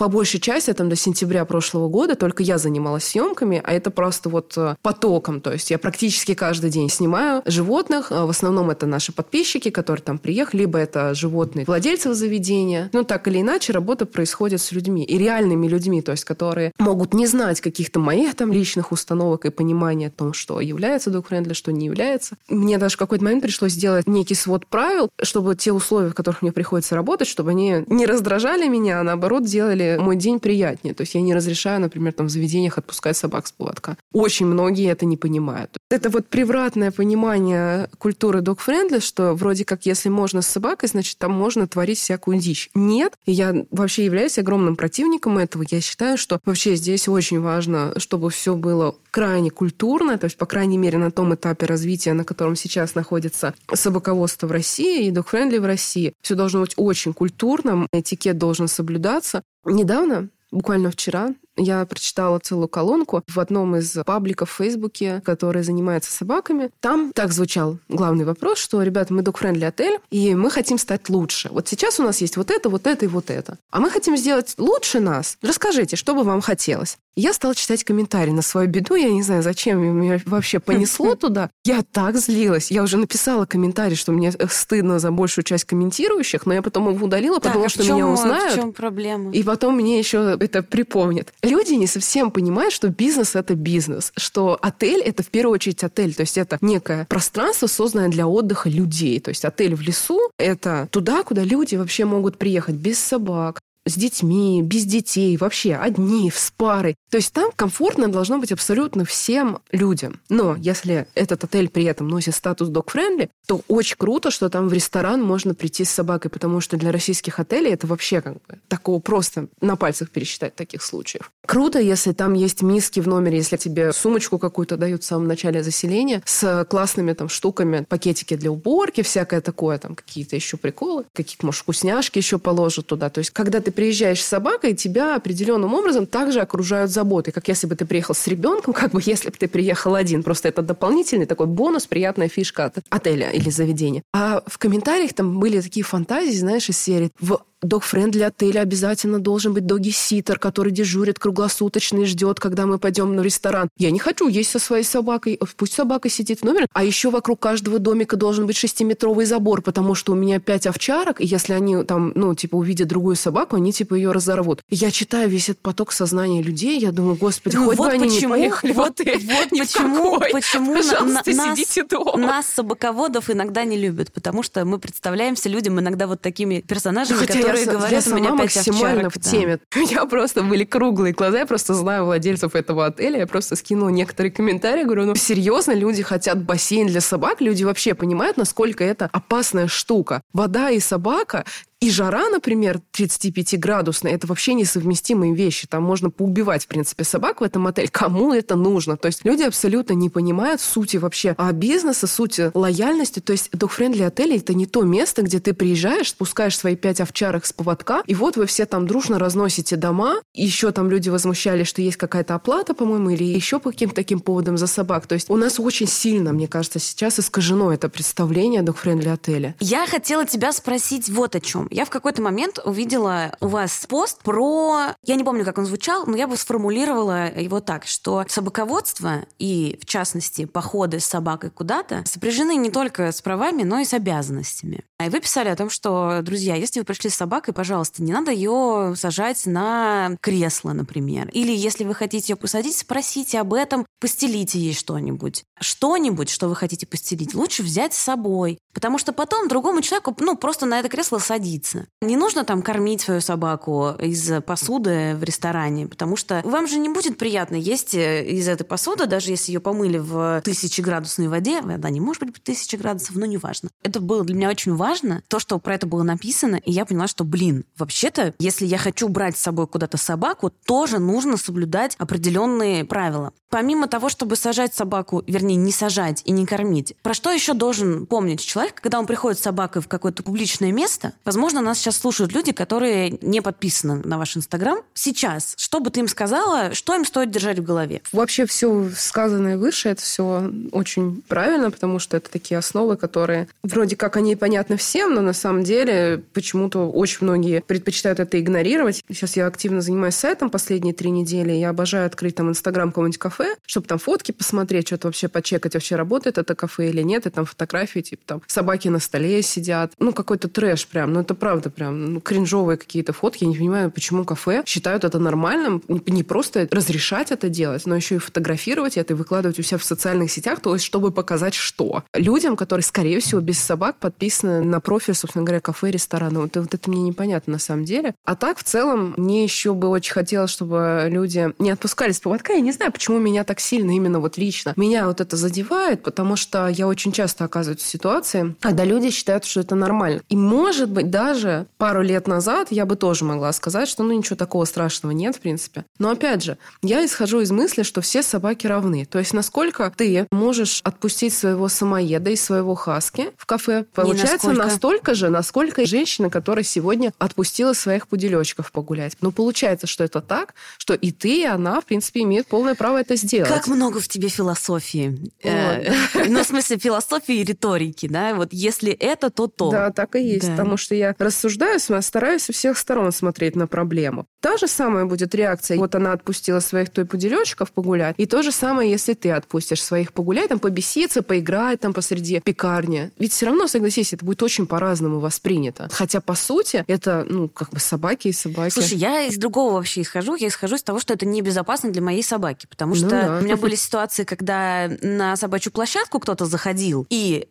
по большей части, там, до сентября прошлого года только я занималась съемками, а это просто вот э, потоком. То есть я практически каждый день снимаю животных. Э, в основном это наши подписчики, которые там приехали, либо это животные владельцев заведения. Ну, так или иначе, работа происходит с людьми. И реальными людьми, то есть которые могут не знать каких-то моих там личных установок и понимания о том, что является dog-friendly, что не является. Мне даже в какой-то момент пришлось сделать некий свод правил, чтобы те условия, в которых мне приходится работать, чтобы они не раздражали меня, а наоборот делали мой день приятнее. То есть я не разрешаю, например, там в заведениях отпускать собак с поводка. Очень многие это не понимают. Это вот превратное понимание культуры dog-friendly, что вроде как если можно с собакой, значит, там можно творить всякую дичь. Нет. Я вообще являюсь огромным противником этого. Я считаю, что вообще здесь очень важно, чтобы все было крайне культурно, то есть, по крайней мере, на том этапе развития, на котором сейчас находится собаководство в России и dog-friendly в России. Все должно быть очень культурным, этикет должен соблюдаться. Недавно, буквально вчера, я прочитала целую колонку в одном из пабликов в Фейсбуке, который занимается собаками. Там так звучал главный вопрос, что, ребята, мы dog-friendly отель, и мы хотим стать лучше. Вот сейчас у нас есть вот это, вот это и вот это. А мы хотим сделать лучше нас. Расскажите, что бы вам хотелось? Я стала читать комментарии на свою беду. Я не знаю, зачем меня вообще понесло туда. Я так злилась. Я уже написала комментарий, что мне стыдно за большую часть комментирующих, но я потом его удалила, потому а что чем, меня узнают. В чем проблема? И потом мне еще это припомнят люди не совсем понимают, что бизнес — это бизнес, что отель — это в первую очередь отель, то есть это некое пространство, созданное для отдыха людей. То есть отель в лесу — это туда, куда люди вообще могут приехать без собак, с детьми, без детей, вообще одни, с парой. То есть там комфортно должно быть абсолютно всем людям. Но если этот отель при этом носит статус dog-friendly, то очень круто, что там в ресторан можно прийти с собакой, потому что для российских отелей это вообще как бы такого просто на пальцах пересчитать таких случаев. Круто, если там есть миски в номере, если тебе сумочку какую-то дают в самом начале заселения с классными там штуками, пакетики для уборки, всякое такое, там какие-то еще приколы, какие-то, может, вкусняшки еще положат туда. То есть, когда ты приезжаешь с собакой, тебя определенным образом также окружают заботой, как если бы ты приехал с ребенком, как бы если бы ты приехал один. Просто это дополнительный такой бонус, приятная фишка от отеля или заведения. А в комментариях там были такие фантазии, знаешь, из серии в dog-friendly отеля обязательно должен быть doggy-sitter, который дежурит круглосуточно и ждет, когда мы пойдем на ресторан. Я не хочу есть со своей собакой. Пусть собака сидит в номере. А еще вокруг каждого домика должен быть шестиметровый забор, потому что у меня пять овчарок, и если они там, ну, типа, увидят другую собаку, они, типа, ее разорвут. Я читаю весь этот поток сознания людей, я думаю, господи, ну, хоть вот бы они почему, не поехали вот, в отель. Вот почему, почему Пожалуйста, на, нас, дома. нас, собаководов, иногда не любят, потому что мы представляемся людям иногда вот такими персонажами, Хотя которые которые я, говорят, я сама максимально овчарок, в теме. Да. У меня просто были круглые глаза, я просто знаю владельцев этого отеля, я просто скинула некоторые комментарии, говорю, ну серьезно, люди хотят бассейн для собак, люди вообще понимают, насколько это опасная штука. Вода и собака и жара, например, 35-градусная, это вообще несовместимые вещи. Там можно поубивать, в принципе, собак в этом отеле. Кому это нужно? То есть люди абсолютно не понимают сути вообще а бизнеса, сути лояльности. То есть dog-friendly отели – это не то место, где ты приезжаешь, спускаешь свои пять овчарок с поводка, и вот вы все там дружно разносите дома. Еще там люди возмущались, что есть какая-то оплата, по-моему, или еще по каким-то таким поводам за собак. То есть у нас очень сильно, мне кажется, сейчас искажено это представление dog-friendly отеля. Я хотела тебя спросить вот о чем. Я в какой-то момент увидела у вас пост про... Я не помню, как он звучал, но я бы сформулировала его так, что собаководство и, в частности, походы с собакой куда-то сопряжены не только с правами, но и с обязанностями. И вы писали о том, что, друзья, если вы пришли с собакой, пожалуйста, не надо ее сажать на кресло, например. Или если вы хотите ее посадить, спросите об этом, постелите ей что-нибудь. Что-нибудь, что вы хотите постелить, лучше взять с собой. Потому что потом другому человеку, ну, просто на это кресло садиться. Не нужно там кормить свою собаку из посуды в ресторане, потому что вам же не будет приятно есть э, из этой посуды, даже если ее помыли в тысячеградусной воде. Вода не может быть тысячи градусов, но неважно. Это было для меня очень важно, то, что про это было написано, и я поняла, что, блин, вообще-то, если я хочу брать с собой куда-то собаку, тоже нужно соблюдать определенные правила. Помимо того, чтобы сажать собаку, вернее, не сажать и не кормить, про что еще должен помнить человек, когда он приходит с собакой в какое-то публичное место? Возможно, нас сейчас слушают люди, которые не подписаны на ваш Инстаграм. Сейчас, что бы ты им сказала, что им стоит держать в голове? Вообще все сказанное выше, это все очень правильно, потому что это такие основы, которые вроде как они понятны всем, но на самом деле почему-то очень многие предпочитают это игнорировать. Сейчас я активно занимаюсь сайтом последние три недели. Я обожаю открыть там Инстаграм какого-нибудь кафе, чтобы там фотки посмотреть, что-то вообще почекать, вообще работает это кафе или нет, и там фотографии, типа там собаки на столе сидят. Ну, какой-то трэш прям. Ну, это правда прям ну, кринжовые какие-то фотки. Я не понимаю, почему кафе считают это нормальным. Не просто разрешать это делать, но еще и фотографировать это и выкладывать у себя в социальных сетях, то есть чтобы показать что. Людям, которые, скорее всего, без собак подписаны на профиль, собственно говоря, кафе, ресторана. Вот, вот это мне непонятно на самом деле. А так, в целом, мне еще бы очень хотелось, чтобы люди не отпускались с поводка. Я не знаю, почему меня так сильно именно вот лично. Меня вот это задевает, потому что я очень часто оказываюсь в ситуации, когда люди считают, что это нормально. И, может быть, даже пару лет назад я бы тоже могла сказать, что ну ничего такого страшного нет, в принципе. Но опять же, я исхожу из мысли, что все собаки равны. То есть насколько ты можешь отпустить своего самоеда и своего хаски в кафе, получается настолько же, насколько женщина, которая сегодня отпустила своих пуделечков погулять. Но получается, что это так, что и ты, и она, в принципе, имеют полное право это сделать. Как много в тебе философии. Э, ну, в смысле, философии и риторики, да? Вот если это, то то. Да, так и есть. Потому что я рассуждаю, стараюсь со всех сторон смотреть на проблему. Та же самая будет реакция. Вот она отпустила своих той пуделечков погулять. И то же самое, если ты отпустишь своих погулять, там, побеситься, поиграть там посреди пекарни. Ведь все равно, согласись, это будет очень по-разному воспринято. Хотя, по сути, это, ну, как бы собаки и собаки. Слушай, я из другого вообще исхожу. Я исхожу из того, что это небезопасно для моей собаки. Потому ну что ну, да. у меня были ситуации, когда на собачью площадку кто-то заходил и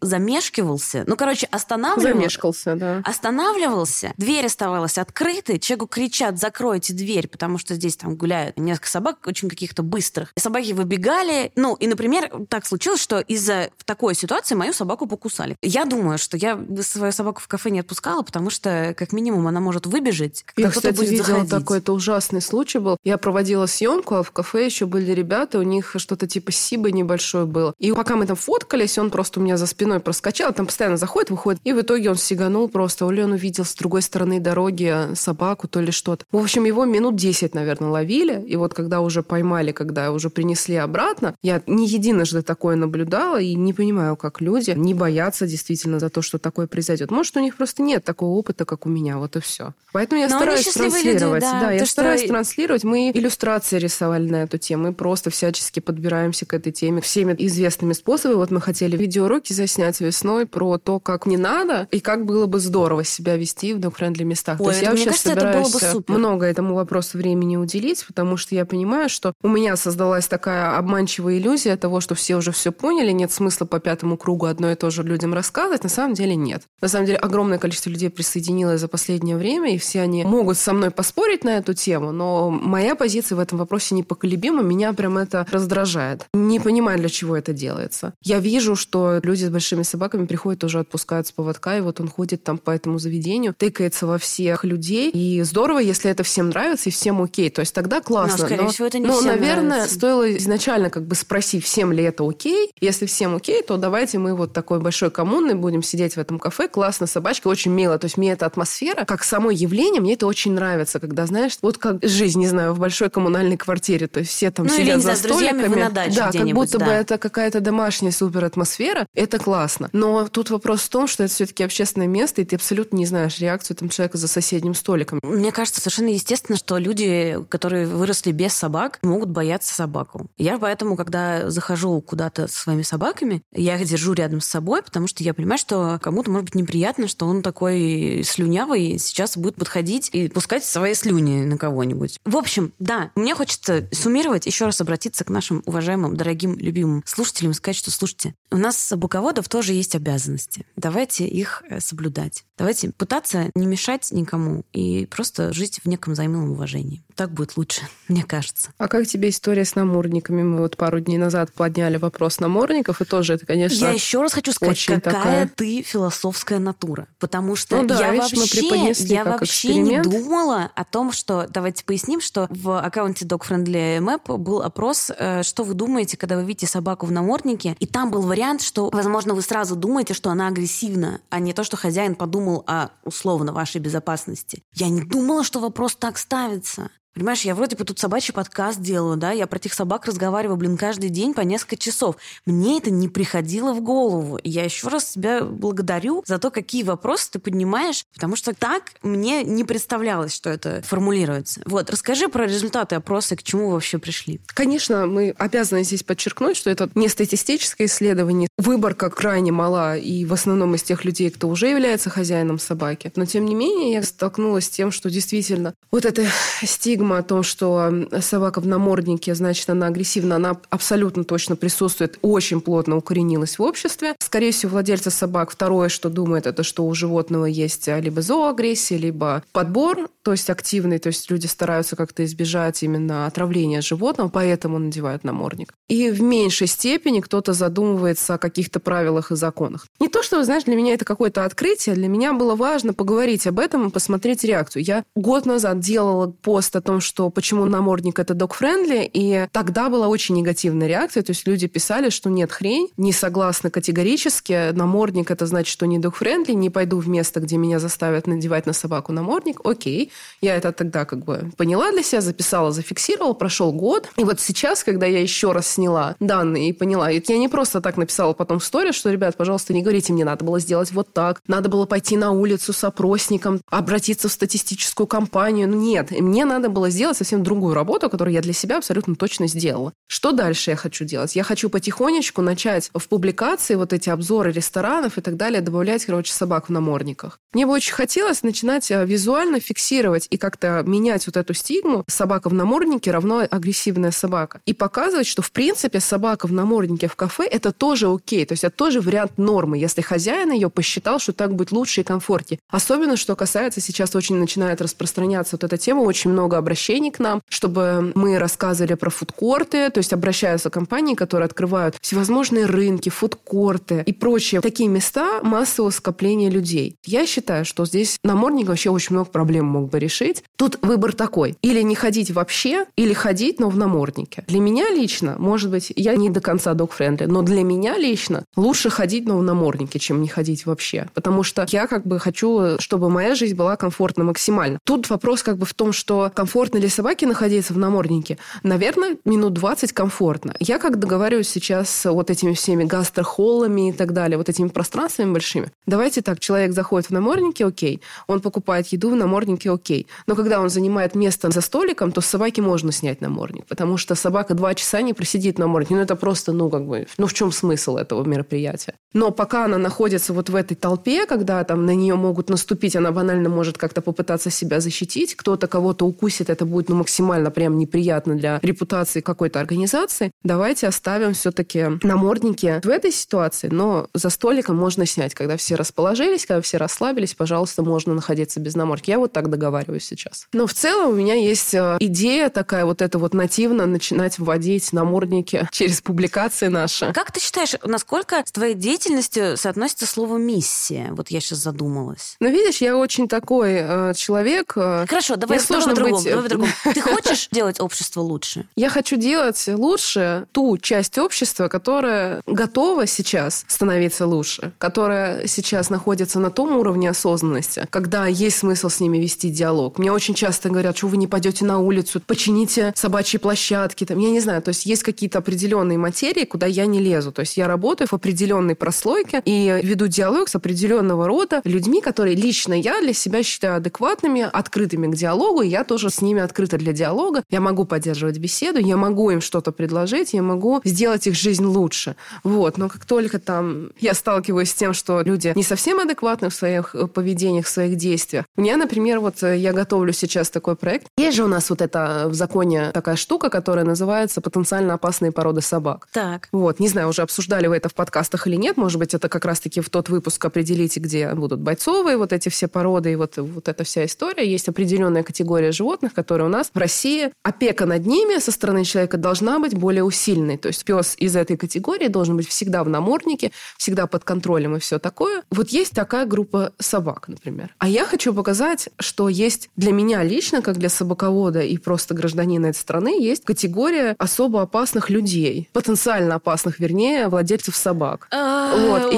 замешкивался. Ну, короче, останавливался. Замешкался, да. Останавливался. Дверь оставалась открытой. Человеку кричат, закройте дверь, потому что здесь там гуляют несколько собак, очень каких-то быстрых. Собаки выбегали. Ну, и, например, так случилось, что из-за такой ситуации мою собаку покусали. Я думаю, что я свою собаку в кафе не отпускала, потому что, как минимум, она может выбежать, я, кстати, будет видела заходить. такой, это ужасный случай был. Я проводила съемку, а в кафе еще были ребята, у них что-то типа Сибы небольшой был. И пока мы там фоткались, он просто у меня за спиной проскочил, там постоянно заходит, выходит. И в итоге он сиганул просто. Или он увидел с другой стороны дороги собаку, то ли что-то. В общем, его минут 10, наверное, ловили. И вот когда уже поймали, когда уже принесли обратно, я не единожды такое наблюдала и не понимаю, как люди не боятся действительно за то, что такое произойдет. Может, у них просто нет такого опыта, как у меня. Вот и все. Поэтому я Но стараюсь транслировать. Люди, да, да я что... стараюсь транслировать. Мы иллюстрации рисовали на эту тему. Мы просто всячески подбираемся к этой теме всеми известными способами. Вот мы хотели видеоуроки заснять весной про то, как не надо и как было бы здорово себя вести в док-френдли местах. Ой, то есть я вообще кажется, собираюсь это было бы много этому вопросу времени уделить, потому что я понимаю, что у меня создалась такая обманчивая иллюзия того, что все уже все поняли, нет смысла по пятому кругу одно и то же людям рассказывать. На самом деле нет. На самом деле огромное количество людей присоединилось за последнее время, и все они могут со мной поспорить на эту тему, но моя позиция в этом вопросе непоколебима. Меня прям это раздражает. Не понимаю, для чего это делается. Я вижу, что люди с большими собаками приходят, тоже отпускают с поводка, и вот он ходит там по этому заведению, тыкается во всех людей. И здорово, если это всем нравится и всем окей. То есть тогда классно. Но, скорее но, всего, это не всем наверное, нравится. стоило изначально как бы спросить, всем ли это окей. Если всем окей, то давайте мы вот такой большой коммунной будем сидеть в этом кафе. Классно, собачка, очень мило. То есть мне эта атмосфера, как само явление, мне это очень нравится, когда, знаешь, вот как жизнь, не знаю, в большой коммунальной квартире. То есть все там ну, сидят или, за столиками. Вы на даче да, как будто да. бы это какая-то домашняя супер атмосфера. Это классно. Но Тут вопрос в том, что это все-таки общественное место, и ты абсолютно не знаешь реакцию там человека за соседним столиком. Мне кажется, совершенно естественно, что люди, которые выросли без собак, могут бояться собаку. Я поэтому, когда захожу куда-то со своими собаками, я их держу рядом с собой, потому что я понимаю, что кому-то может быть неприятно, что он такой слюнявый сейчас будет подходить и пускать свои слюни на кого-нибудь. В общем, да, мне хочется суммировать, еще раз обратиться к нашим уважаемым, дорогим, любимым слушателям и сказать, что, слушайте, у нас собаководов тоже есть обязанности. Давайте их э, соблюдать. Давайте пытаться не мешать никому и просто жить в неком взаимном уважении. Так будет лучше, мне кажется. А как тебе история с намордниками? Мы вот пару дней назад подняли вопрос намордников, и тоже это, конечно, Я еще раз хочу сказать, какая такая... ты философская натура. Потому что ну, да, я вообще, я вообще не думала о том, что... Давайте поясним, что в аккаунте Dog Friendly Map был опрос, э, что вы думаете, когда вы видите собаку в наморднике, и там был вариант, что, возможно, вы сразу думаете, что она агрессивна, а не то, что хозяин подумал о, условно, вашей безопасности. Я не думала, что вопрос так ставится. Понимаешь, я вроде бы тут собачий подкаст делаю, да, я про этих собак разговариваю, блин, каждый день по несколько часов. Мне это не приходило в голову. И я еще раз тебя благодарю за то, какие вопросы ты поднимаешь, потому что так мне не представлялось, что это формулируется. Вот, расскажи про результаты опроса, к чему вы вообще пришли. Конечно, мы обязаны здесь подчеркнуть, что это не статистическое исследование. Выборка крайне мала, и в основном из тех людей, кто уже является хозяином собаки. Но, тем не менее, я столкнулась с тем, что действительно вот эта стигма стигма о том, что собака в наморднике, значит, она агрессивна, она абсолютно точно присутствует, очень плотно укоренилась в обществе. Скорее всего, владельцы собак второе, что думает, это что у животного есть либо зооагрессия, либо подбор, то есть активный, то есть люди стараются как-то избежать именно отравления животного, поэтому надевают намордник. И в меньшей степени кто-то задумывается о каких-то правилах и законах. Не то, что, знаешь, для меня это какое-то открытие, для меня было важно поговорить об этом и посмотреть реакцию. Я год назад делала пост о том, что почему намордник это dog-friendly, и тогда была очень негативная реакция, то есть люди писали, что нет, хрень, не согласны категорически, намордник это значит, что не dog-friendly, не пойду в место, где меня заставят надевать на собаку намордник, окей. Я это тогда как бы поняла для себя, записала, зафиксировала, прошел год, и вот сейчас, когда я еще раз сняла данные и поняла, я не просто так написала потом в сторе, что, ребят, пожалуйста, не говорите, мне надо было сделать вот так, надо было пойти на улицу с опросником, обратиться в статистическую компанию, ну нет, мне надо было сделать совсем другую работу, которую я для себя абсолютно точно сделала. Что дальше я хочу делать? Я хочу потихонечку начать в публикации вот эти обзоры ресторанов и так далее добавлять, короче, собак в намордниках. Мне бы очень хотелось начинать э, визуально фиксировать и как-то менять вот эту стигму собака в наморднике равно агрессивная собака. И показывать, что, в принципе, собака в наморднике в кафе – это тоже окей. То есть это тоже вариант нормы, если хозяин ее посчитал, что так будет лучше и комфортнее. Особенно, что касается, сейчас очень начинает распространяться вот эта тема, очень много обращений к нам, чтобы мы рассказывали про фудкорты, то есть обращаются компании, которые открывают всевозможные рынки, фудкорты и прочие такие места массового скопления людей. Я считаю, что здесь намордник вообще очень много проблем мог бы решить. Тут выбор такой. Или не ходить вообще, или ходить, но в наморднике. Для меня лично, может быть, я не до конца док-френдли, но для меня лично лучше ходить, но в наморднике, чем не ходить вообще. Потому что я как бы хочу, чтобы моя жизнь была комфортна максимально. Тут вопрос как бы в том, что комфортно ли собаке находиться в наморднике? Наверное, минут 20 комфортно. Я как договариваюсь сейчас с вот этими всеми гастрохоллами и так далее, вот этими пространствами большими. Давайте так, человек заходит в наморднике, окей. Он покупает еду в наморднике, окей. Но когда он занимает место за столиком, то с собаки можно снять намордник, потому что собака два часа не просидит в наморднике. Ну, это просто, ну, как бы, ну, в чем смысл этого мероприятия? Но пока она находится вот в этой толпе, когда там на нее могут наступить, она банально может как-то попытаться себя защитить, кто-то кого-то укусит, это будет ну, максимально прям неприятно для репутации какой-то организации. Давайте оставим все-таки намордники в этой ситуации, но за столиком можно снять, когда все расположились, когда все расслабились, пожалуйста, можно находиться без намордки. Я вот так договариваюсь сейчас. Но в целом у меня есть э, идея такая вот это вот нативно начинать вводить намордники через публикации наши. Как ты считаешь, насколько с твоей деятельностью соотносится слово «миссия»? Вот я сейчас задумалась. Ну, видишь, я очень такой э, человек. Э, Хорошо, давай, сложно быть, Давай по-другому. Ты хочешь делать общество лучше? Я хочу делать лучше ту часть общества, которая готова сейчас становиться лучше, которая сейчас находится на том уровне осознанности, когда есть смысл с ними вести диалог. Мне очень часто говорят, что вы не пойдете на улицу, почините собачьи площадки. Там, я не знаю, то есть есть какие-то определенные материи, куда я не лезу. То есть я работаю в определенной прослойке и веду диалог с определенного рода людьми, которые лично я для себя считаю адекватными, открытыми к диалогу, и я тоже с ними открыта для диалога. Я могу поддерживать беседу, я могу им что-то предложить, я могу сделать их жизнь лучше. Вот. Но как только там я сталкиваюсь с тем, что люди не совсем адекватны в своих э, поведениях, в своих действиях. У меня, например, вот э, я готовлю сейчас такой проект. Есть же у нас вот это в законе такая штука, которая называется потенциально опасные породы собак. Так. Вот. Не знаю, уже обсуждали вы это в подкастах или нет. Может быть, это как раз-таки в тот выпуск определите, где будут бойцовые вот эти все породы и вот, вот эта вся история. Есть определенная категория животных, которые у нас в России. Опека над ними со стороны человека должна быть более усиленной. То есть пес из этой категории должен быть всегда в наморднике, всегда под контролем и все такое. Вот есть такая группа собак, например. А я хочу показать, что есть для меня лично, как для собаковода и просто гражданина этой страны, есть категория особо опасных людей. Потенциально опасных, вернее, владельцев собак. А, вот.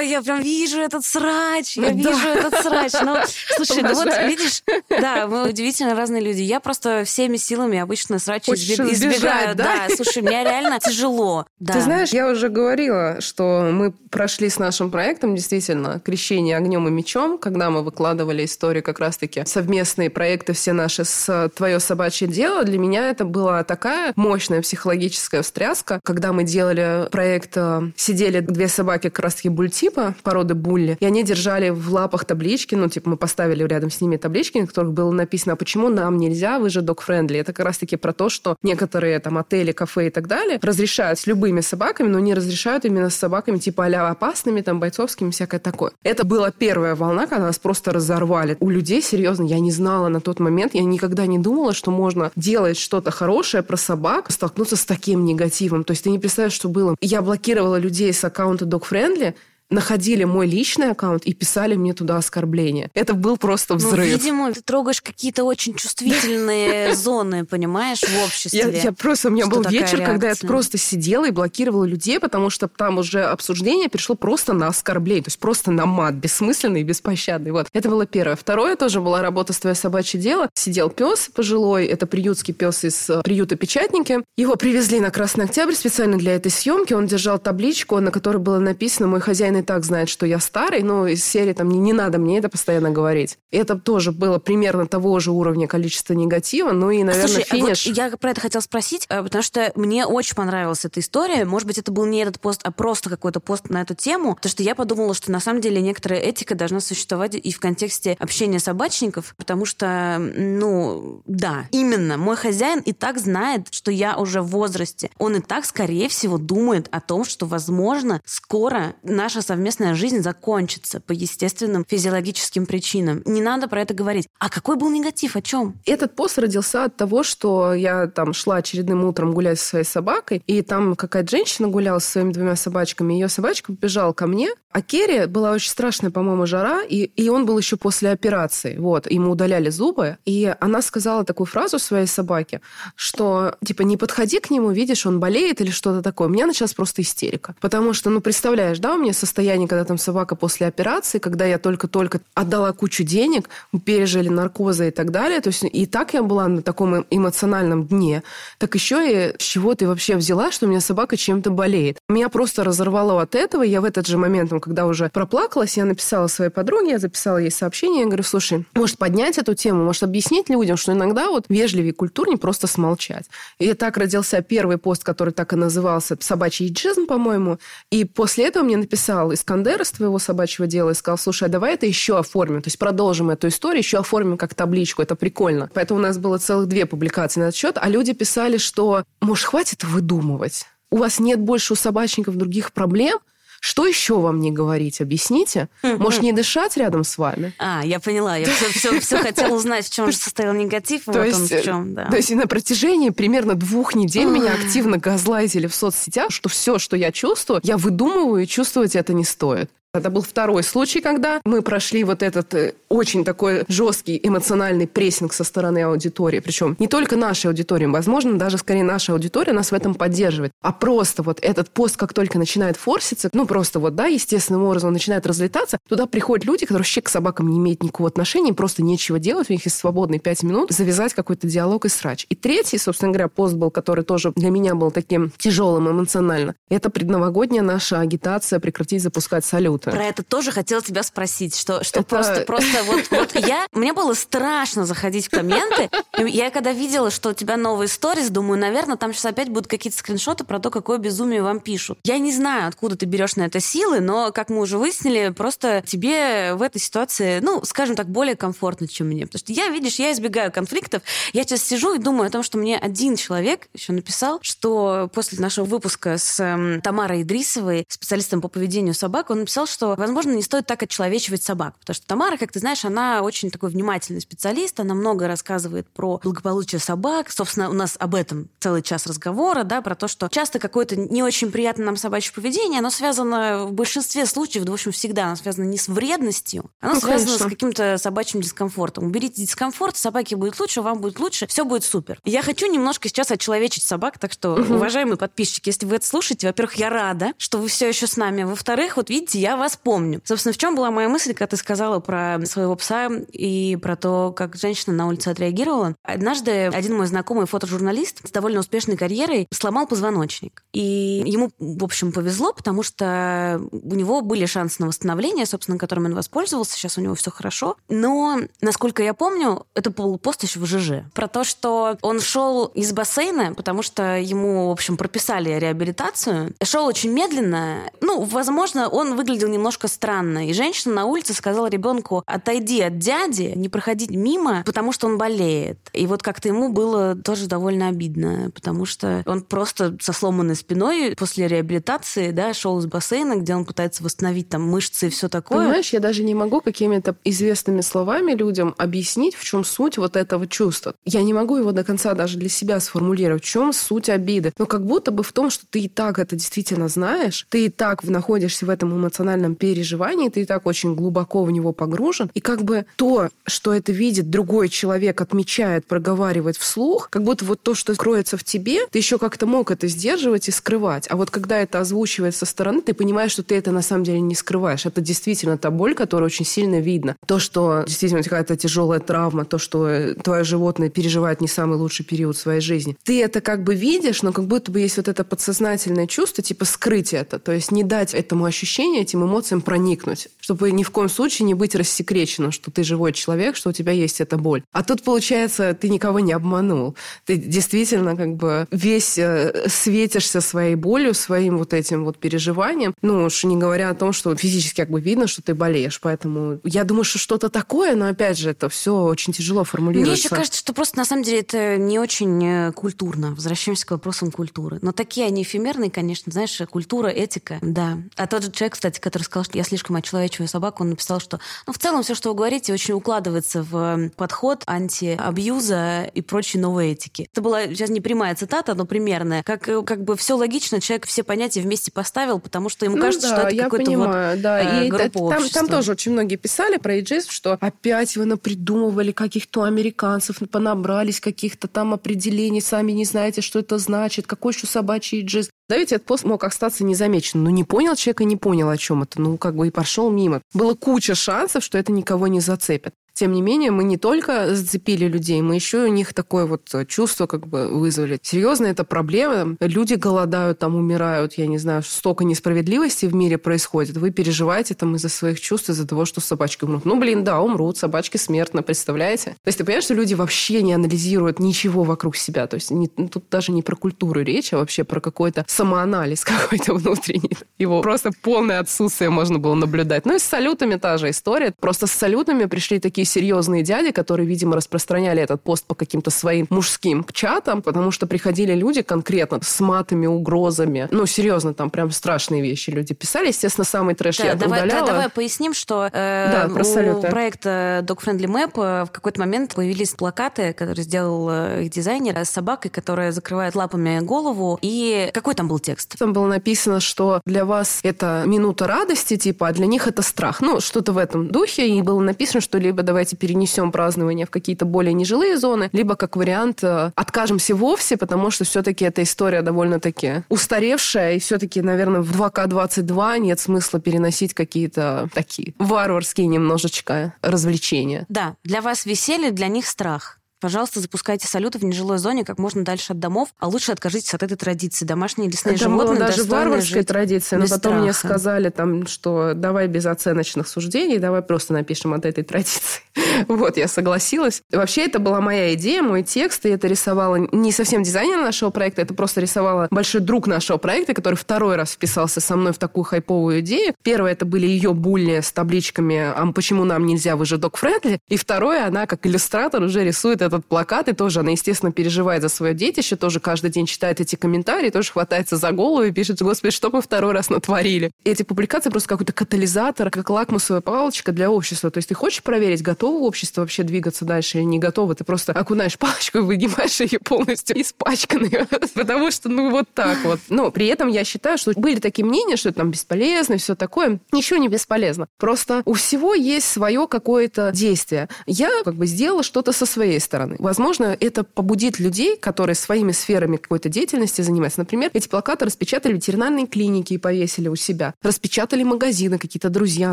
Ой, я прям вижу этот срач, я вижу этот срач. Ну, слушай, ну вот видишь, да, мы удивительно разные люди. Я просто всеми силами обычно срач избегаю. Да, слушай, мне реально тяжело. Ты знаешь, я уже говорила, что мы прошли с нашим проектом действительно крещение огнем и мечом, когда мы выкладывали историю как раз-таки совместные проекты все наши с «Твое собачье дело». Для меня это была такая мощная психологическая встряска, когда мы делали проект, э, сидели две собаки как раз-таки бультипа, породы булли, и они держали в лапах таблички, ну, типа, мы поставили рядом с ними таблички, на которых было написано, а почему нам нельзя, вы же dog-friendly. Это как раз-таки про то, что некоторые там отели, кафе и так далее разрешают с любыми собаками, но не разрешают именно с собаками типа а опасными, там, бойцовскими, всякое такое. Это была первая волна, когда нас просто разорвали. У людей, серьезно, я не знала на тот момент, я никогда не думала, что можно делать что-то хорошее про собак, столкнуться с таким негативом. То есть ты не представляешь, что было. Я блокировала людей с аккаунта Dog Friendly, находили мой личный аккаунт и писали мне туда оскорбления. Это был просто ну, взрыв. Ну, видимо, ты трогаешь какие-то очень чувствительные зоны, понимаешь, в обществе. Я, я просто, у меня был вечер, реакция. когда я просто сидела и блокировала людей, потому что там уже обсуждение перешло просто на оскорбление, то есть просто на мат, бессмысленный и беспощадный. Вот. Это было первое. Второе тоже была работа с «Твое собачье дело». Сидел пес пожилой, это приютский пес из э, приюта Печатники. Его привезли на Красный Октябрь специально для этой съемки. Он держал табличку, на которой было написано «Мой хозяин и так знает, что я старый, но из серии там не, не надо мне это постоянно говорить. Это тоже было примерно того же уровня количества негатива, ну и, наверное, Слушай, финиш. А вот я про это хотела спросить, э, потому что мне очень понравилась эта история. Может быть, это был не этот пост, а просто какой-то пост на эту тему, потому что я подумала, что на самом деле некоторая этика должна существовать и в контексте общения собачников, потому что, ну, да, именно, мой хозяин и так знает, что я уже в возрасте. Он и так, скорее всего, думает о том, что, возможно, скоро наша совместная жизнь закончится по естественным физиологическим причинам. Не надо про это говорить. А какой был негатив? О чем? Этот пост родился от того, что я там шла очередным утром гулять со своей собакой, и там какая-то женщина гуляла со своими двумя собачками, ее собачка побежала ко мне, а Керри была очень страшная, по-моему, жара, и, и он был еще после операции. Вот, ему удаляли зубы, и она сказала такую фразу своей собаке, что, типа, не подходи к нему, видишь, он болеет или что-то такое. У меня началась просто истерика. Потому что, ну, представляешь, да, у меня состояние, когда там собака после операции, когда я только-только отдала кучу денег, пережили наркозы и так далее. То есть и так я была на таком эмоциональном дне. Так еще и с чего ты вообще взяла, что у меня собака чем-то болеет? Меня просто разорвало от этого. Я в этот же момент, когда уже проплакалась, я написала своей подруге, я записала ей сообщение, я говорю, слушай, может поднять эту тему, может объяснить людям, что иногда вот вежливее культурнее просто смолчать. И так родился первый пост, который так и назывался «Собачий иджизм», по-моему. И после этого мне написал Искандер из твоего собачьего дела и сказал, слушай, а давай это еще оформим, то есть продолжим эту историю, еще оформим как табличку, это прикольно. Поэтому у нас было целых две публикации на этот счет, а люди писали, что, может, хватит выдумывать? У вас нет больше у собачников других проблем? Что еще вам не говорить? Объясните. Может, не дышать рядом с вами? А, я поняла. Я все, все, все хотела узнать, в чем же состоял негатив. То, вот есть, он в чем, да. то есть на протяжении примерно двух недель меня активно газлайтили в соцсетях, что все, что я чувствую, я выдумываю, и чувствовать это не стоит. Это был второй случай, когда мы прошли вот этот э, очень такой жесткий эмоциональный прессинг со стороны аудитории. Причем не только нашей аудитории, возможно, даже скорее наша аудитория нас в этом поддерживает. А просто вот этот пост, как только начинает форситься, ну просто вот, да, естественным образом начинает разлетаться, туда приходят люди, которые вообще к собакам не имеют никакого отношения, просто нечего делать, у них есть свободные пять минут, завязать какой-то диалог и срач. И третий, собственно говоря, пост был, который тоже для меня был таким тяжелым эмоционально, это предновогодняя наша агитация прекратить запускать салюты. Про это тоже хотела тебя спросить, что, что это... просто, просто вот, вот я, мне было страшно заходить в комменты. Я когда видела, что у тебя новые сторис, думаю, наверное, там сейчас опять будут какие-то скриншоты про то, какое безумие вам пишут. Я не знаю, откуда ты берешь на это силы, но, как мы уже выяснили, просто тебе в этой ситуации, ну, скажем так, более комфортно, чем мне. Потому что я, видишь, я избегаю конфликтов. Я сейчас сижу и думаю о том, что мне один человек еще написал, что после нашего выпуска с э, Тамарой Идрисовой, специалистом по поведению собак, он написал, что, возможно, не стоит так отчеловечивать собак. Потому что Тамара, как ты знаешь, она очень такой внимательный специалист, она много рассказывает про благополучие собак. Собственно, у нас об этом целый час разговора, да, про то, что часто какое-то не очень приятное нам собачье поведение, оно связано в большинстве случаев, да, в общем, всегда, оно связано не с вредностью, оно ну, связано конечно. с каким-то собачьим дискомфортом. Уберите дискомфорт, собаке будет лучше, вам будет лучше, все будет супер. Я хочу немножко сейчас отчеловечить собак, так что, угу. уважаемые подписчики, если вы это слушаете, во-первых, я рада, что вы все еще с нами. Во-вторых, вот видите, я вас помню. Собственно, в чем была моя мысль, когда ты сказала про своего пса и про то, как женщина на улице отреагировала? Однажды один мой знакомый фотожурналист с довольно успешной карьерой сломал позвоночник. И ему, в общем, повезло, потому что у него были шансы на восстановление, собственно, которым он воспользовался. Сейчас у него все хорошо. Но, насколько я помню, это был пост еще в ЖЖ. Про то, что он шел из бассейна, потому что ему, в общем, прописали реабилитацию. Шел очень медленно. Ну, возможно, он выглядел немножко странно. И женщина на улице сказала ребенку, отойди от дяди, не проходи мимо, потому что он болеет. И вот как-то ему было тоже довольно обидно, потому что он просто со сломанной спиной после реабилитации, да, шел из бассейна, где он пытается восстановить там мышцы и все такое. Понимаешь, я даже не могу какими-то известными словами людям объяснить, в чем суть вот этого чувства. Я не могу его до конца даже для себя сформулировать, в чем суть обиды. Но как будто бы в том, что ты и так это действительно знаешь, ты и так находишься в этом эмоциональном переживании, ты и так очень глубоко в него погружен, и как бы то, что это видит другой человек, отмечает, проговаривает вслух, как будто вот то, что кроется в тебе, ты еще как-то мог это сдерживать и скрывать. А вот когда это озвучивает со стороны, ты понимаешь, что ты это на самом деле не скрываешь. Это действительно та боль, которая очень сильно видно. То, что действительно какая-то тяжелая травма, то, что твое животное переживает не самый лучший период своей жизни. Ты это как бы видишь, но как будто бы есть вот это подсознательное чувство, типа скрыть это. То есть не дать этому ощущению, этим эмоциям проникнуть. Чтобы ни в коем случае не быть рассекреченным, что ты живой человек, что у тебя есть эта боль. А тут, получается, ты никого не обманул. Ты действительно как бы весь э, светишься своей болью, своим вот этим вот переживанием. Ну уж не говоря о том, что физически как бы видно, что ты болеешь. Поэтому я думаю, что что-то такое, но опять же, это все очень тяжело формулировать. Мне еще кажется, что просто на самом деле это не очень э, культурно. Возвращаемся к вопросам культуры. Но такие они эфемерные, конечно, знаешь, культура, этика, да. А тот же человек, кстати, который сказал, что я слишком очеловечиваю собаку, он написал, что ну, в целом все, что вы говорите, очень укладывается в подход антиабьюза и прочей новой этики. Это была сейчас не прямая цитата, но примерная. Как, как бы все логично, человек все понятия вместе поставил, потому что ему ну, кажется, да, что это какой-то вот да. Э, и группа там, там тоже очень многие писали про эйджизм, что опять вы напридумывали каких-то американцев, понабрались каких-то там определений, сами не знаете, что это значит, какой еще собачий эйджизм. Да ведь этот пост мог остаться незамеченным. Ну, не понял человек и не понял, о чем это. Ну, как бы и пошел мимо. Было куча шансов, что это никого не зацепит. Тем не менее, мы не только зацепили людей, мы еще у них такое вот чувство как бы вызвали. Серьезно, это проблема. Люди голодают, там умирают, я не знаю, столько несправедливости в мире происходит. Вы переживаете там из-за своих чувств, из-за того, что собачки умрут. Ну, блин, да, умрут, собачки смертно, представляете? То есть ты понимаешь, что люди вообще не анализируют ничего вокруг себя. То есть не, ну, тут даже не про культуру речь, а вообще про какой-то самоанализ какой-то внутренний. Его просто полное отсутствие можно было наблюдать. Ну и с салютами та же история. Просто с салютами пришли такие такие серьезные дяди, которые, видимо, распространяли этот пост по каким-то своим мужским чатам, потому что приходили люди конкретно с матами, угрозами. Ну, серьезно, там прям страшные вещи люди писали. Естественно, самый трэш да, я давай, удаляла. Да, давай поясним, что э, да, про у проекта Dog Friendly Map э, в какой-то момент появились плакаты, которые сделал э, их дизайнер с собакой, которая закрывает лапами голову. И какой там был текст? Там было написано, что для вас это минута радости, типа, а для них это страх. Ну, что-то в этом духе. И было написано, что либо давайте перенесем празднование в какие-то более нежилые зоны, либо как вариант э, откажемся вовсе, потому что все-таки эта история довольно-таки устаревшая, и все-таки, наверное, в 2К22 нет смысла переносить какие-то такие варварские немножечко развлечения. Да, для вас веселье, для них страх. Пожалуйста, запускайте салюты в нежилой зоне как можно дальше от домов, а лучше откажитесь от этой традиции. Домашние лесные Это животные была даже варварская традиция, но потом страха. мне сказали, там, что давай без оценочных суждений, давай просто напишем от этой традиции. вот, я согласилась. Вообще, это была моя идея, мой текст, и это рисовала не совсем дизайнер нашего проекта, это просто рисовала большой друг нашего проекта, который второй раз вписался со мной в такую хайповую идею. Первое, это были ее булли с табличками «А почему нам нельзя, вы же док-френдли?» И второе, она как иллюстратор уже рисует этот плакат, и тоже она, естественно, переживает за свое детище, тоже каждый день читает эти комментарии, тоже хватается за голову и пишет, господи, что мы второй раз натворили. Эти публикации просто какой-то катализатор, как лакмусовая палочка для общества. То есть ты хочешь проверить, готово общество вообще двигаться дальше или не готово, ты просто окунаешь палочку и вынимаешь ее полностью испачканной. Потому что, ну, вот так вот. Но при этом я считаю, что были такие мнения, что это там бесполезно и все такое. Ничего не бесполезно. Просто у всего есть свое какое-то действие. Я как бы сделала что-то со своей стороны. Возможно, это побудит людей, которые своими сферами какой-то деятельности занимаются. Например, эти плакаты распечатали ветеринарные клиники и повесили у себя. Распечатали магазины, какие-то друзья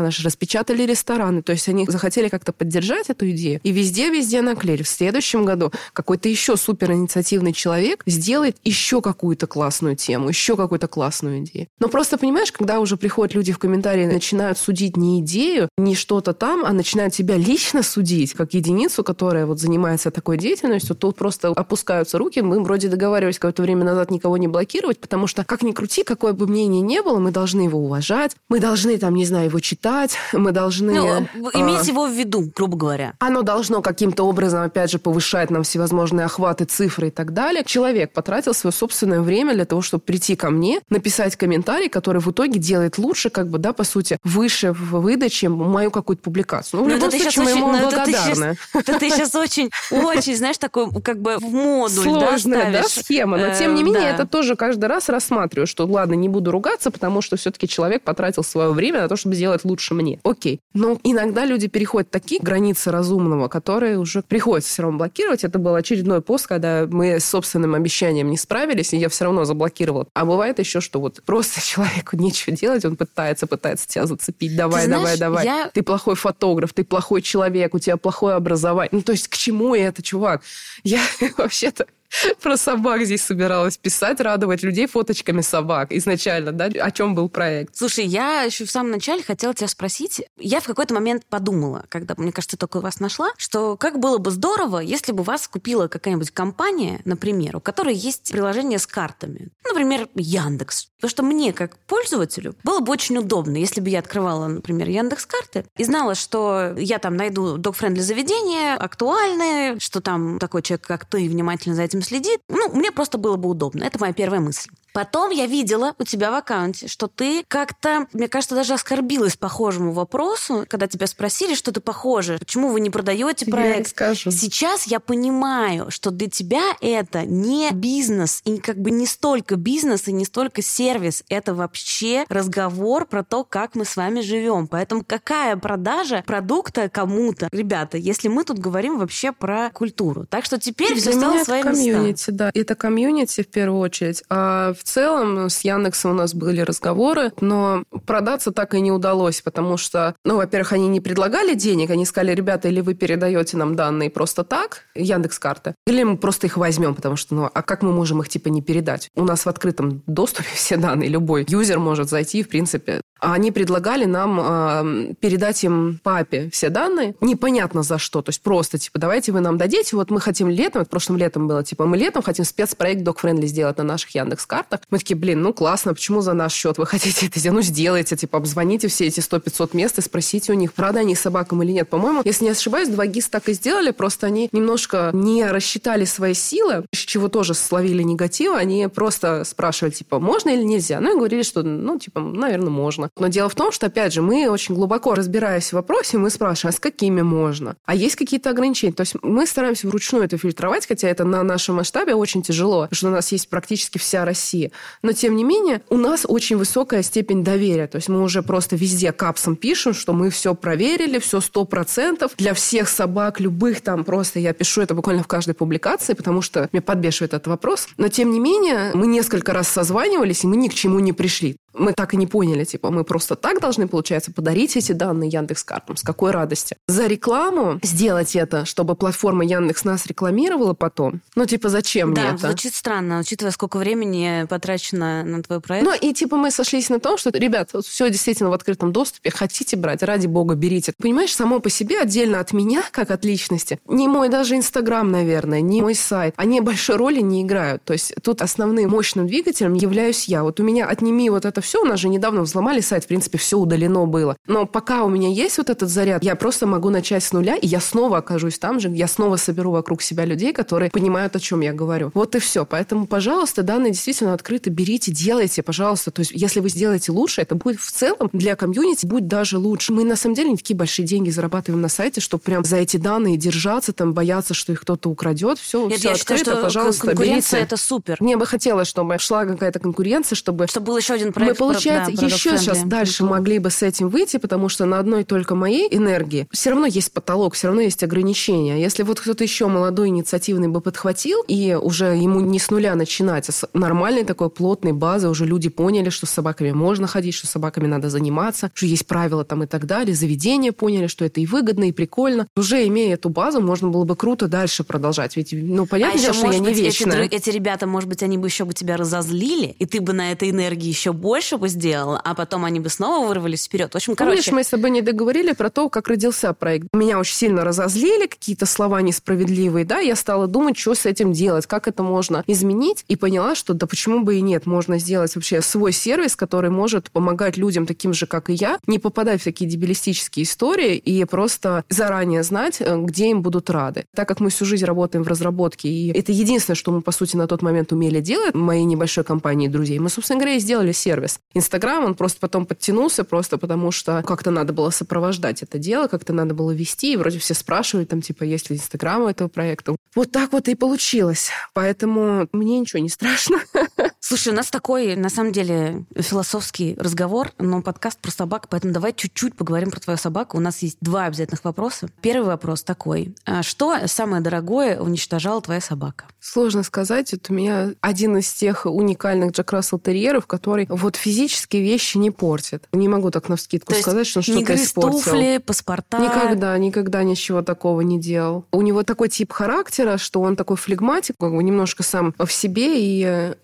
наши, распечатали рестораны. То есть они захотели как-то поддержать эту идею. И везде-везде наклеили. В следующем году какой-то еще супер инициативный человек сделает еще какую-то классную тему, еще какую-то классную идею. Но просто, понимаешь, когда уже приходят люди в комментарии начинают судить не идею, не что-то там, а начинают тебя лично судить, как единицу, которая вот занимается такой деятельностью, тут просто опускаются руки. Мы вроде договаривались какое-то время назад никого не блокировать, потому что, как ни крути, какое бы мнение ни было, мы должны его уважать, мы должны, там, не знаю, его читать, мы должны... Ну, а, иметь его в виду, грубо говоря. Оно должно каким-то образом, опять же, повышать нам всевозможные охваты, цифры и так далее. Человек потратил свое собственное время для того, чтобы прийти ко мне, написать комментарий, который в итоге делает лучше, как бы, да, по сути, выше в выдаче мою какую-то публикацию. Ну, в любом случае, мы ему благодарны. Это ты сейчас очень, очень знаешь, такой как бы в модуль, Сложная, да, да, схема. Но, тем не э, менее, это тоже каждый раз рассматриваю, что, ладно, не буду ругаться, потому что все-таки человек потратил свое время на то, чтобы сделать лучше мне. Окей. Но иногда люди переходят такие границы разумного, которые уже приходится все равно блокировать. Это был очередной пост, когда мы с собственным обещанием не справились, и я все равно заблокировала. А бывает еще, что вот просто человеку нечего делать, он пытается, пытается тебя зацепить. Давай, ты давай, знаешь, давай. Я... Ты плохой фотограф, ты плохой человек, у тебя плохое образование. Ну, то есть к чему это, чувак? чувак, я вообще-то про собак здесь собиралась писать, радовать людей фоточками собак изначально, да? О чем был проект? Слушай, я еще в самом начале хотела тебя спросить. Я в какой-то момент подумала, когда, мне кажется, только вас нашла, что как было бы здорово, если бы вас купила какая-нибудь компания, например, у которой есть приложение с картами. Например, Яндекс. Потому что мне, как пользователю, было бы очень удобно, если бы я открывала, например, Яндекс карты и знала, что я там найду док-френдли заведения, актуальные, что там такой человек, как ты, внимательно за этим следит. Ну, мне просто было бы удобно. Это моя первая мысль. Потом я видела у тебя в аккаунте, что ты как-то, мне кажется, даже оскорбилась похожему вопросу, когда тебя спросили, что ты похоже, почему вы не продаете проект. Я скажу. Сейчас я понимаю, что для тебя это не бизнес, и как бы не столько бизнес, и не столько сервис. Это вообще разговор про то, как мы с вами живем. Поэтому какая продажа продукта кому-то? Ребята, если мы тут говорим вообще про культуру. Так что теперь все стало свои комьюнити, да. Это комьюнити в первую очередь. А в целом с Яндексом у нас были разговоры, но продаться так и не удалось, потому что, ну, во-первых, они не предлагали денег, они сказали, ребята, или вы передаете нам данные просто так, Яндекс карты, или мы просто их возьмем, потому что, ну, а как мы можем их типа не передать? У нас в открытом доступе все данные, любой юзер может зайти, в принципе, Они предлагали нам э, передать им папе все данные, непонятно за что, то есть просто, типа, давайте вы нам дадите, вот мы хотим летом, это прошлым летом было, типа, мы летом хотим спецпроект Dog Friendly сделать на наших Яндекс картах. Мы такие, блин, ну классно, почему за наш счет вы хотите это сделать? Ну, сделайте, типа, обзвоните все эти 100-500 мест и спросите у них, правда они собакам или нет. По-моему, если не ошибаюсь, два ГИС так и сделали, просто они немножко не рассчитали свои силы, с чего тоже словили негатив, они просто спрашивали, типа, можно или нельзя? Ну, и говорили, что, ну, типа, наверное, можно. Но дело в том, что, опять же, мы очень глубоко разбираясь в вопросе, мы спрашиваем, а с какими можно? А есть какие-то ограничения? То есть мы стараемся вручную это фильтровать, хотя это на нашем масштабе очень тяжело, потому что у нас есть практически вся Россия. Но, тем не менее, у нас очень высокая степень доверия. То есть мы уже просто везде капсом пишем, что мы все проверили, все сто процентов. Для всех собак, любых там просто я пишу это буквально в каждой публикации, потому что меня подбешивает этот вопрос. Но, тем не менее, мы несколько раз созванивались, и мы ни к чему не пришли мы так и не поняли, типа, мы просто так должны, получается, подарить эти данные Яндекс Картам. С какой радости? За рекламу сделать это, чтобы платформа Яндекс нас рекламировала потом? Ну, типа, зачем да, мне это? звучит странно, учитывая, сколько времени потрачено на твой проект. Ну, и, типа, мы сошлись на том, что, ребят, вот все действительно в открытом доступе, хотите брать, ради бога, берите. Понимаешь, само по себе, отдельно от меня, как от личности, не мой даже Инстаграм, наверное, не мой сайт, они большой роли не играют. То есть тут основным мощным двигателем являюсь я. Вот у меня отними вот это все, у нас же недавно взломали сайт, в принципе, все удалено было. Но пока у меня есть вот этот заряд, я просто могу начать с нуля, и я снова окажусь там же, я снова соберу вокруг себя людей, которые понимают, о чем я говорю. Вот и все. Поэтому, пожалуйста, данные действительно открыты, берите, делайте, пожалуйста. То есть, если вы сделаете лучше, это будет в целом для комьюнити будет даже лучше. Мы, на самом деле, не такие большие деньги зарабатываем на сайте, чтобы прям за эти данные держаться, там, бояться, что их кто-то украдет. Все, Нет, все я открыто, считаю, что пожалуйста, конкуренция берите. это супер. Мне бы хотелось, чтобы шла какая-то конкуренция, чтобы Чтобы был еще один проект. Про- получается, да, еще сейчас дальше могли бы с этим выйти, потому что на одной только моей энергии все равно есть потолок, все равно есть ограничения. Если вот кто-то еще молодой, инициативный бы подхватил, и уже ему не с нуля начинать, а с нормальной такой плотной базы, уже люди поняли, что с собаками можно ходить, что с собаками надо заниматься, что есть правила там и так далее, заведения поняли, что это и выгодно, и прикольно. Уже имея эту базу, можно было бы круто дальше продолжать. Ведь, ну, А понятно, еще, что я не быть, эти, вечная. дру- эти ребята, может быть, они бы еще бы тебя разозлили, и ты бы на этой энергии еще больше бы сделала, а потом они бы снова вырвались вперед. В общем, Помнишь, короче, мы с тобой не договорили про то, как родился проект. Меня очень сильно разозлили, какие-то слова несправедливые, да, я стала думать, что с этим делать, как это можно изменить, и поняла, что да почему бы и нет, можно сделать вообще свой сервис, который может помогать людям таким же, как и я, не попадать в такие дебилистические истории и просто заранее знать, э, где им будут рады. Так как мы всю жизнь работаем в разработке, и это единственное, что мы, по сути, на тот момент умели делать, в моей небольшой компании друзей, мы, собственно говоря, и сделали сервис. Инстаграм, он просто потом подтянулся, просто потому что как-то надо было сопровождать это дело, как-то надо было вести, и вроде все спрашивают, там, типа, есть ли Инстаграм у этого проекта. Вот так вот и получилось. Поэтому мне ничего не страшно. слушай, у нас такой, на самом деле, философский разговор, но подкаст про собак, поэтому давай чуть-чуть поговорим про твою собаку. У нас есть два обязательных вопроса. Первый вопрос такой. А Что самое дорогое уничтожала твоя собака? Сложно сказать. Вот у меня один из тех уникальных Джек Рассел терьеров, который вот физические вещи не портит. Не могу так навскидку То сказать, что он что-то испортил. туфли, паспорта? Никогда, никогда ничего такого не делал. У него такой тип характера, что он такой флегматик, немножко сам в себе и э,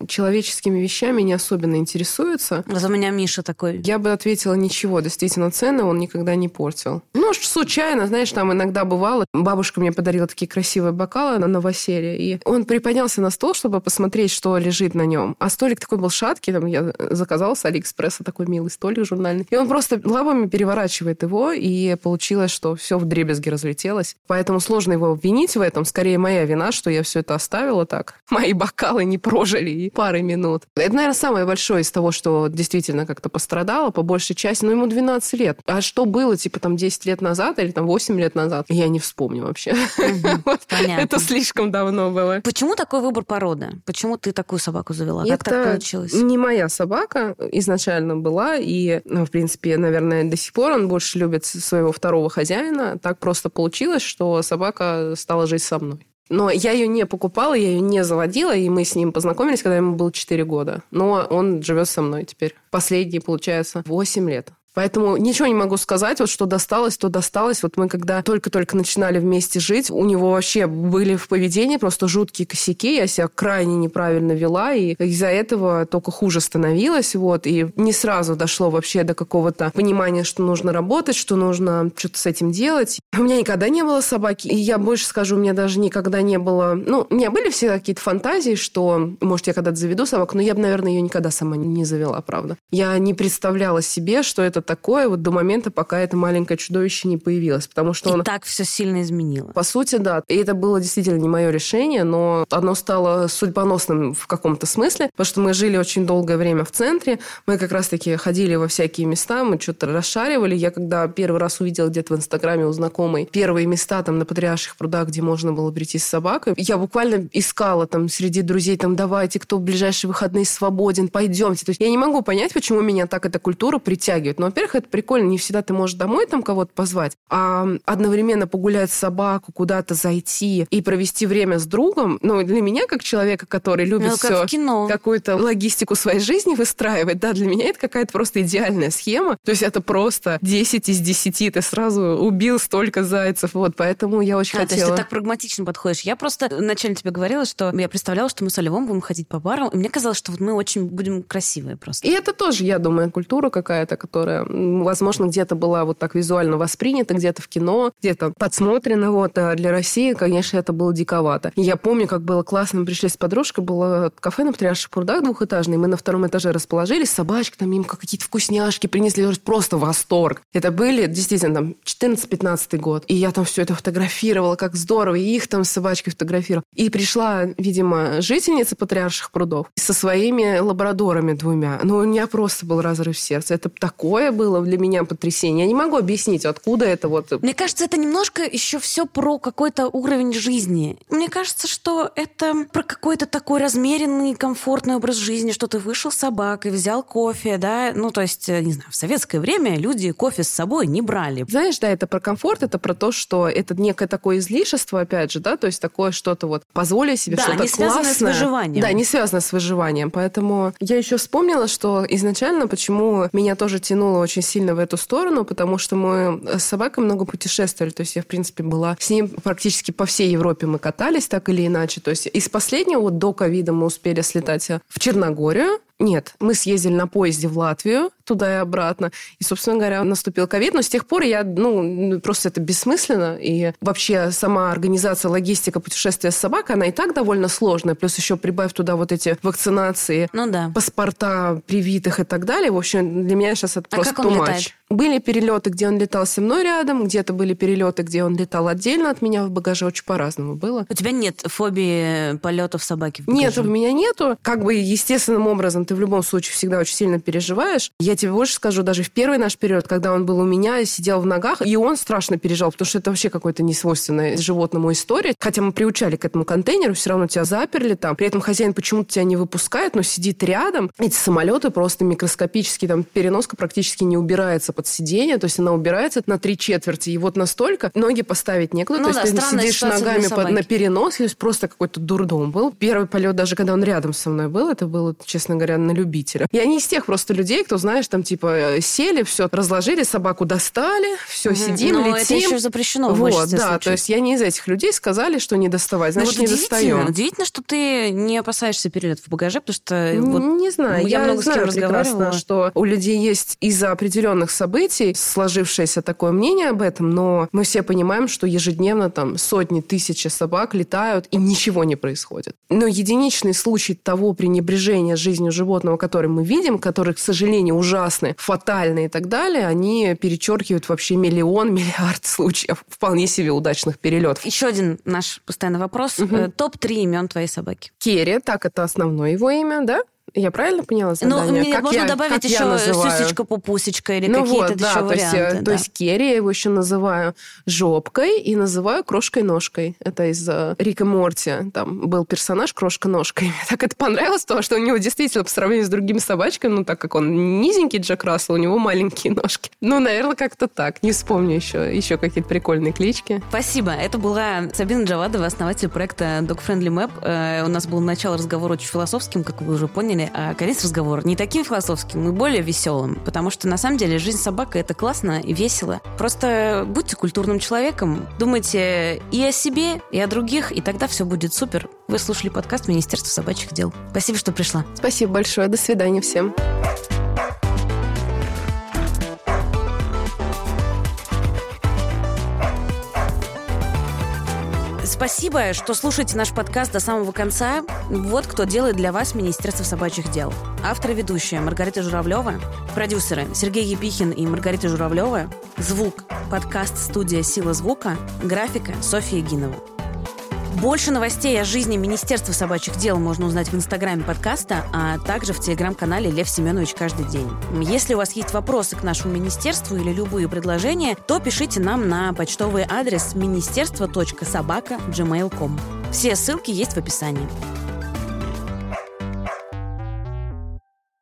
человеческими вещами не особенно интересуется. Вот у меня Миша такой. Я бы ответила ничего, действительно ценного он никогда не портил. Ну, случайно, знаешь, там иногда бывало. Бабушка мне подарила такие красивые бокалы на новоселье, и он приподнялся на стол, чтобы посмотреть, что лежит на нем. А столик такой был шаткий, там я заказала с Алиэкспресса такой милый столик журнальный. И он просто лапами переворачивает его, и получилось, что все в дребезги разлетелось. Поэтому сложно его обвинить в этом. Скорее, моя вина, что я все это оставила так. Мои бокалы не прожили и пары минут. Это, наверное, самое большое из того, что действительно как-то пострадало, по большей части. Но ему 12 лет. А что было, типа, там, 10 лет назад или там 8 лет назад, я не вспомню вообще. Это слишком давно было. Почему такой выбор породы? Почему ты такую собаку завела? Как так получилось? не моя собака изначально была, и, ну, в принципе, наверное, до сих пор он больше любит своего второго хозяина. Так просто получилось, что собака стала жить со мной. Но я ее не покупала, я ее не заводила, и мы с ним познакомились, когда ему было 4 года. Но он живет со мной теперь. Последние, получается, 8 лет. Поэтому ничего не могу сказать, вот что досталось, то досталось. Вот мы когда только-только начинали вместе жить, у него вообще были в поведении просто жуткие косяки, я себя крайне неправильно вела, и из-за этого только хуже становилось, вот, и не сразу дошло вообще до какого-то понимания, что нужно работать, что нужно что-то с этим делать. У меня никогда не было собаки, и я больше скажу, у меня даже никогда не было... Ну, у меня были все какие-то фантазии, что, может, я когда-то заведу собаку, но я бы, наверное, ее никогда сама не завела, правда. Я не представляла себе, что это такое вот до момента, пока это маленькое чудовище не появилось, потому что И он... так все сильно изменило. По сути, да. И это было действительно не мое решение, но оно стало судьбоносным в каком-то смысле, потому что мы жили очень долгое время в центре, мы как раз-таки ходили во всякие места, мы что-то расшаривали. Я когда первый раз увидела где-то в Инстаграме у знакомой первые места там на Патриарших прудах, где можно было прийти с собакой, я буквально искала там среди друзей, там, давайте, кто в ближайшие выходные свободен, пойдемте. То есть я не могу понять, почему меня так эта культура притягивает. Но, во-первых, это прикольно, не всегда ты можешь домой там кого-то позвать, а одновременно погулять с собаку, куда-то зайти и провести время с другом. Ну, для меня, как человека, который любит Ну, все какую-то логистику своей жизни выстраивать, да, для меня это какая-то просто идеальная схема. То есть это просто 10 из 10, ты сразу убил столько зайцев. Вот, поэтому я очень А, то есть хотела... ты так прагматично подходишь. Я просто вначале тебе говорила, что я представляла, что мы с Львом будем ходить по барам, и мне казалось, что вот мы очень будем красивые просто. И это тоже, я думаю, культура какая-то, которая, возможно, где-то была вот так визуально воспринята, где-то в кино, где-то подсмотрена. Вот. А для России, конечно, это было диковато. И я помню, как было классно. Мы пришли с подружкой, было кафе на Патриарших прудах двухэтажный. Мы на втором этаже расположились, собачки, там им какие-то вкусняшки принесли. Просто восторг. Это были, действительно, там 14-15 год. И я там все это фотографировала, как здорово. И их там с собачкой фотографировала. И пришла, видимо, жительница Патриарших прудов со своими лабрадорами двумя. Ну, у меня просто был разрыв сердца. Это такое было для меня потрясение. Я не могу объяснить, откуда это вот... Мне кажется, это немножко еще все про какой-то уровень жизни. Мне кажется, что это про какой-то такой размеренный, комфортный образ жизни, что ты вышел с собакой, взял кофе, да. Ну, то есть, э, не знаю, в советское время люди кофе с собой не брали. Знаешь, да, это про комфорт, это про то, что это некое такое излишество, опять же, да, то есть такое что-то вот позволить себе Да, что-то не связанное с классное. выживанием. Да, не связано с выживанием. Поэтому я еще вспомнила, что изначально почему меня тоже тянуло очень сильно в эту сторону, потому что мы с собакой много путешествовали. То есть я, в принципе, была с ним практически по всей Европе мы катались так или иначе. То есть из последнего, вот до ковида мы успели слетать в Черногорию, нет, мы съездили на поезде в Латвию, туда и обратно. И, собственно говоря, наступил ковид. Но с тех пор я, ну, просто это бессмысленно. И вообще сама организация, логистика путешествия с собакой, она и так довольно сложная. Плюс еще прибавь туда вот эти вакцинации, Ну да. паспорта привитых и так далее. В общем, для меня сейчас это А просто летает? Были перелеты, где он летал со мной рядом, где-то были перелеты, где он летал отдельно от меня в багаже. Очень по-разному было. У тебя нет фобии полетов собаки в Нет, багаже? у меня нету. Как бы естественным образом ты в любом случае всегда очень сильно переживаешь. Я тебе больше скажу, даже в первый наш период, когда он был у меня, сидел в ногах, и он страшно переживал, потому что это вообще какой-то несвойственная животному история. Хотя мы приучали к этому контейнеру, все равно тебя заперли там. При этом хозяин почему-то тебя не выпускает, но сидит рядом. Эти самолеты просто микроскопические, там переноска практически не убирается под сиденье, то есть она убирается на три четверти. И вот настолько ноги поставить некуда. Ну то есть да, ты странная сидишь ногами под, на перенос, то есть просто какой-то дурдом был. Первый полет, даже когда он рядом со мной был, это было, честно говоря, на любителя. Я не из тех просто людей, кто, знаешь, там типа э, сели, все разложили, собаку достали, все, Мгм. сидим, Но летим. это еще запрещено Вот, да, случаев. то есть я не из этих людей, сказали, что не доставать, значит, вот не достаем. удивительно, что ты не опасаешься перелетов в багаже, потому что вот не знаю, я я, много с кем знаю разговаривала. что у людей есть из-за определенных событий сложившееся такое мнение об этом, но мы все понимаем, что ежедневно там сотни, тысячи собак летают, и ничего не происходит. Но единичный случай того пренебрежения жизнью животного, который мы видим, который, к сожалению, ужасны, фатальны и так далее, они перечеркивают вообще миллион, миллиард случаев вполне себе удачных перелетов. Еще один наш постоянный вопрос. Мгм. Э, Топ-3 имен твоей собаки. Керри, так это основное его имя, да? Я правильно поняла Ну, задание? мне Как можно я- добавить как еще называю? сюсечка, пупусечка или ну какие-то вот, да, еще то есть, варианты. э, да. то есть Керри я его еще называю жопкой и называю крошкой-ножкой. Это из э, Рика Морти. Там был персонаж крошка-ножкой. Мне так это понравилось, потому что у него действительно по сравнению с другими собачками, ну так как он низенький Джек Рассел, у него маленькие ножки. Ну, наверное, как-то так. Не вспомню еще, еще какие-то прикольные клички. Спасибо. Это была Сабина Джавадова, основатель проекта Dog Friendly Map. Э, У нас был начало разговора очень философским, как вы уже поняли. А конец разговора не таким философским, и более веселым, потому что на самом деле жизнь собака — это классно и весело. Просто будьте культурным человеком, думайте и о себе, и о других, и тогда все будет супер. Вы слушали подкаст Министерства собачьих дел. Спасибо, что пришла. Спасибо большое. До свидания всем. Спасибо, что слушаете наш подкаст до самого конца. Вот кто делает для вас Министерство собачьих дел. Автор ведущая Маргарита Журавлева, продюсеры Сергей Епихин и Маргарита Журавлева, звук, подкаст студия «Сила звука», графика Софья Гинова. Больше новостей о жизни Министерства собачьих дел можно узнать в инстаграме подкаста, а также в телеграм-канале Лев Семенович каждый день. Если у вас есть вопросы к нашему министерству или любые предложения, то пишите нам на почтовый адрес министерство.собака.gmail.com. Все ссылки есть в описании.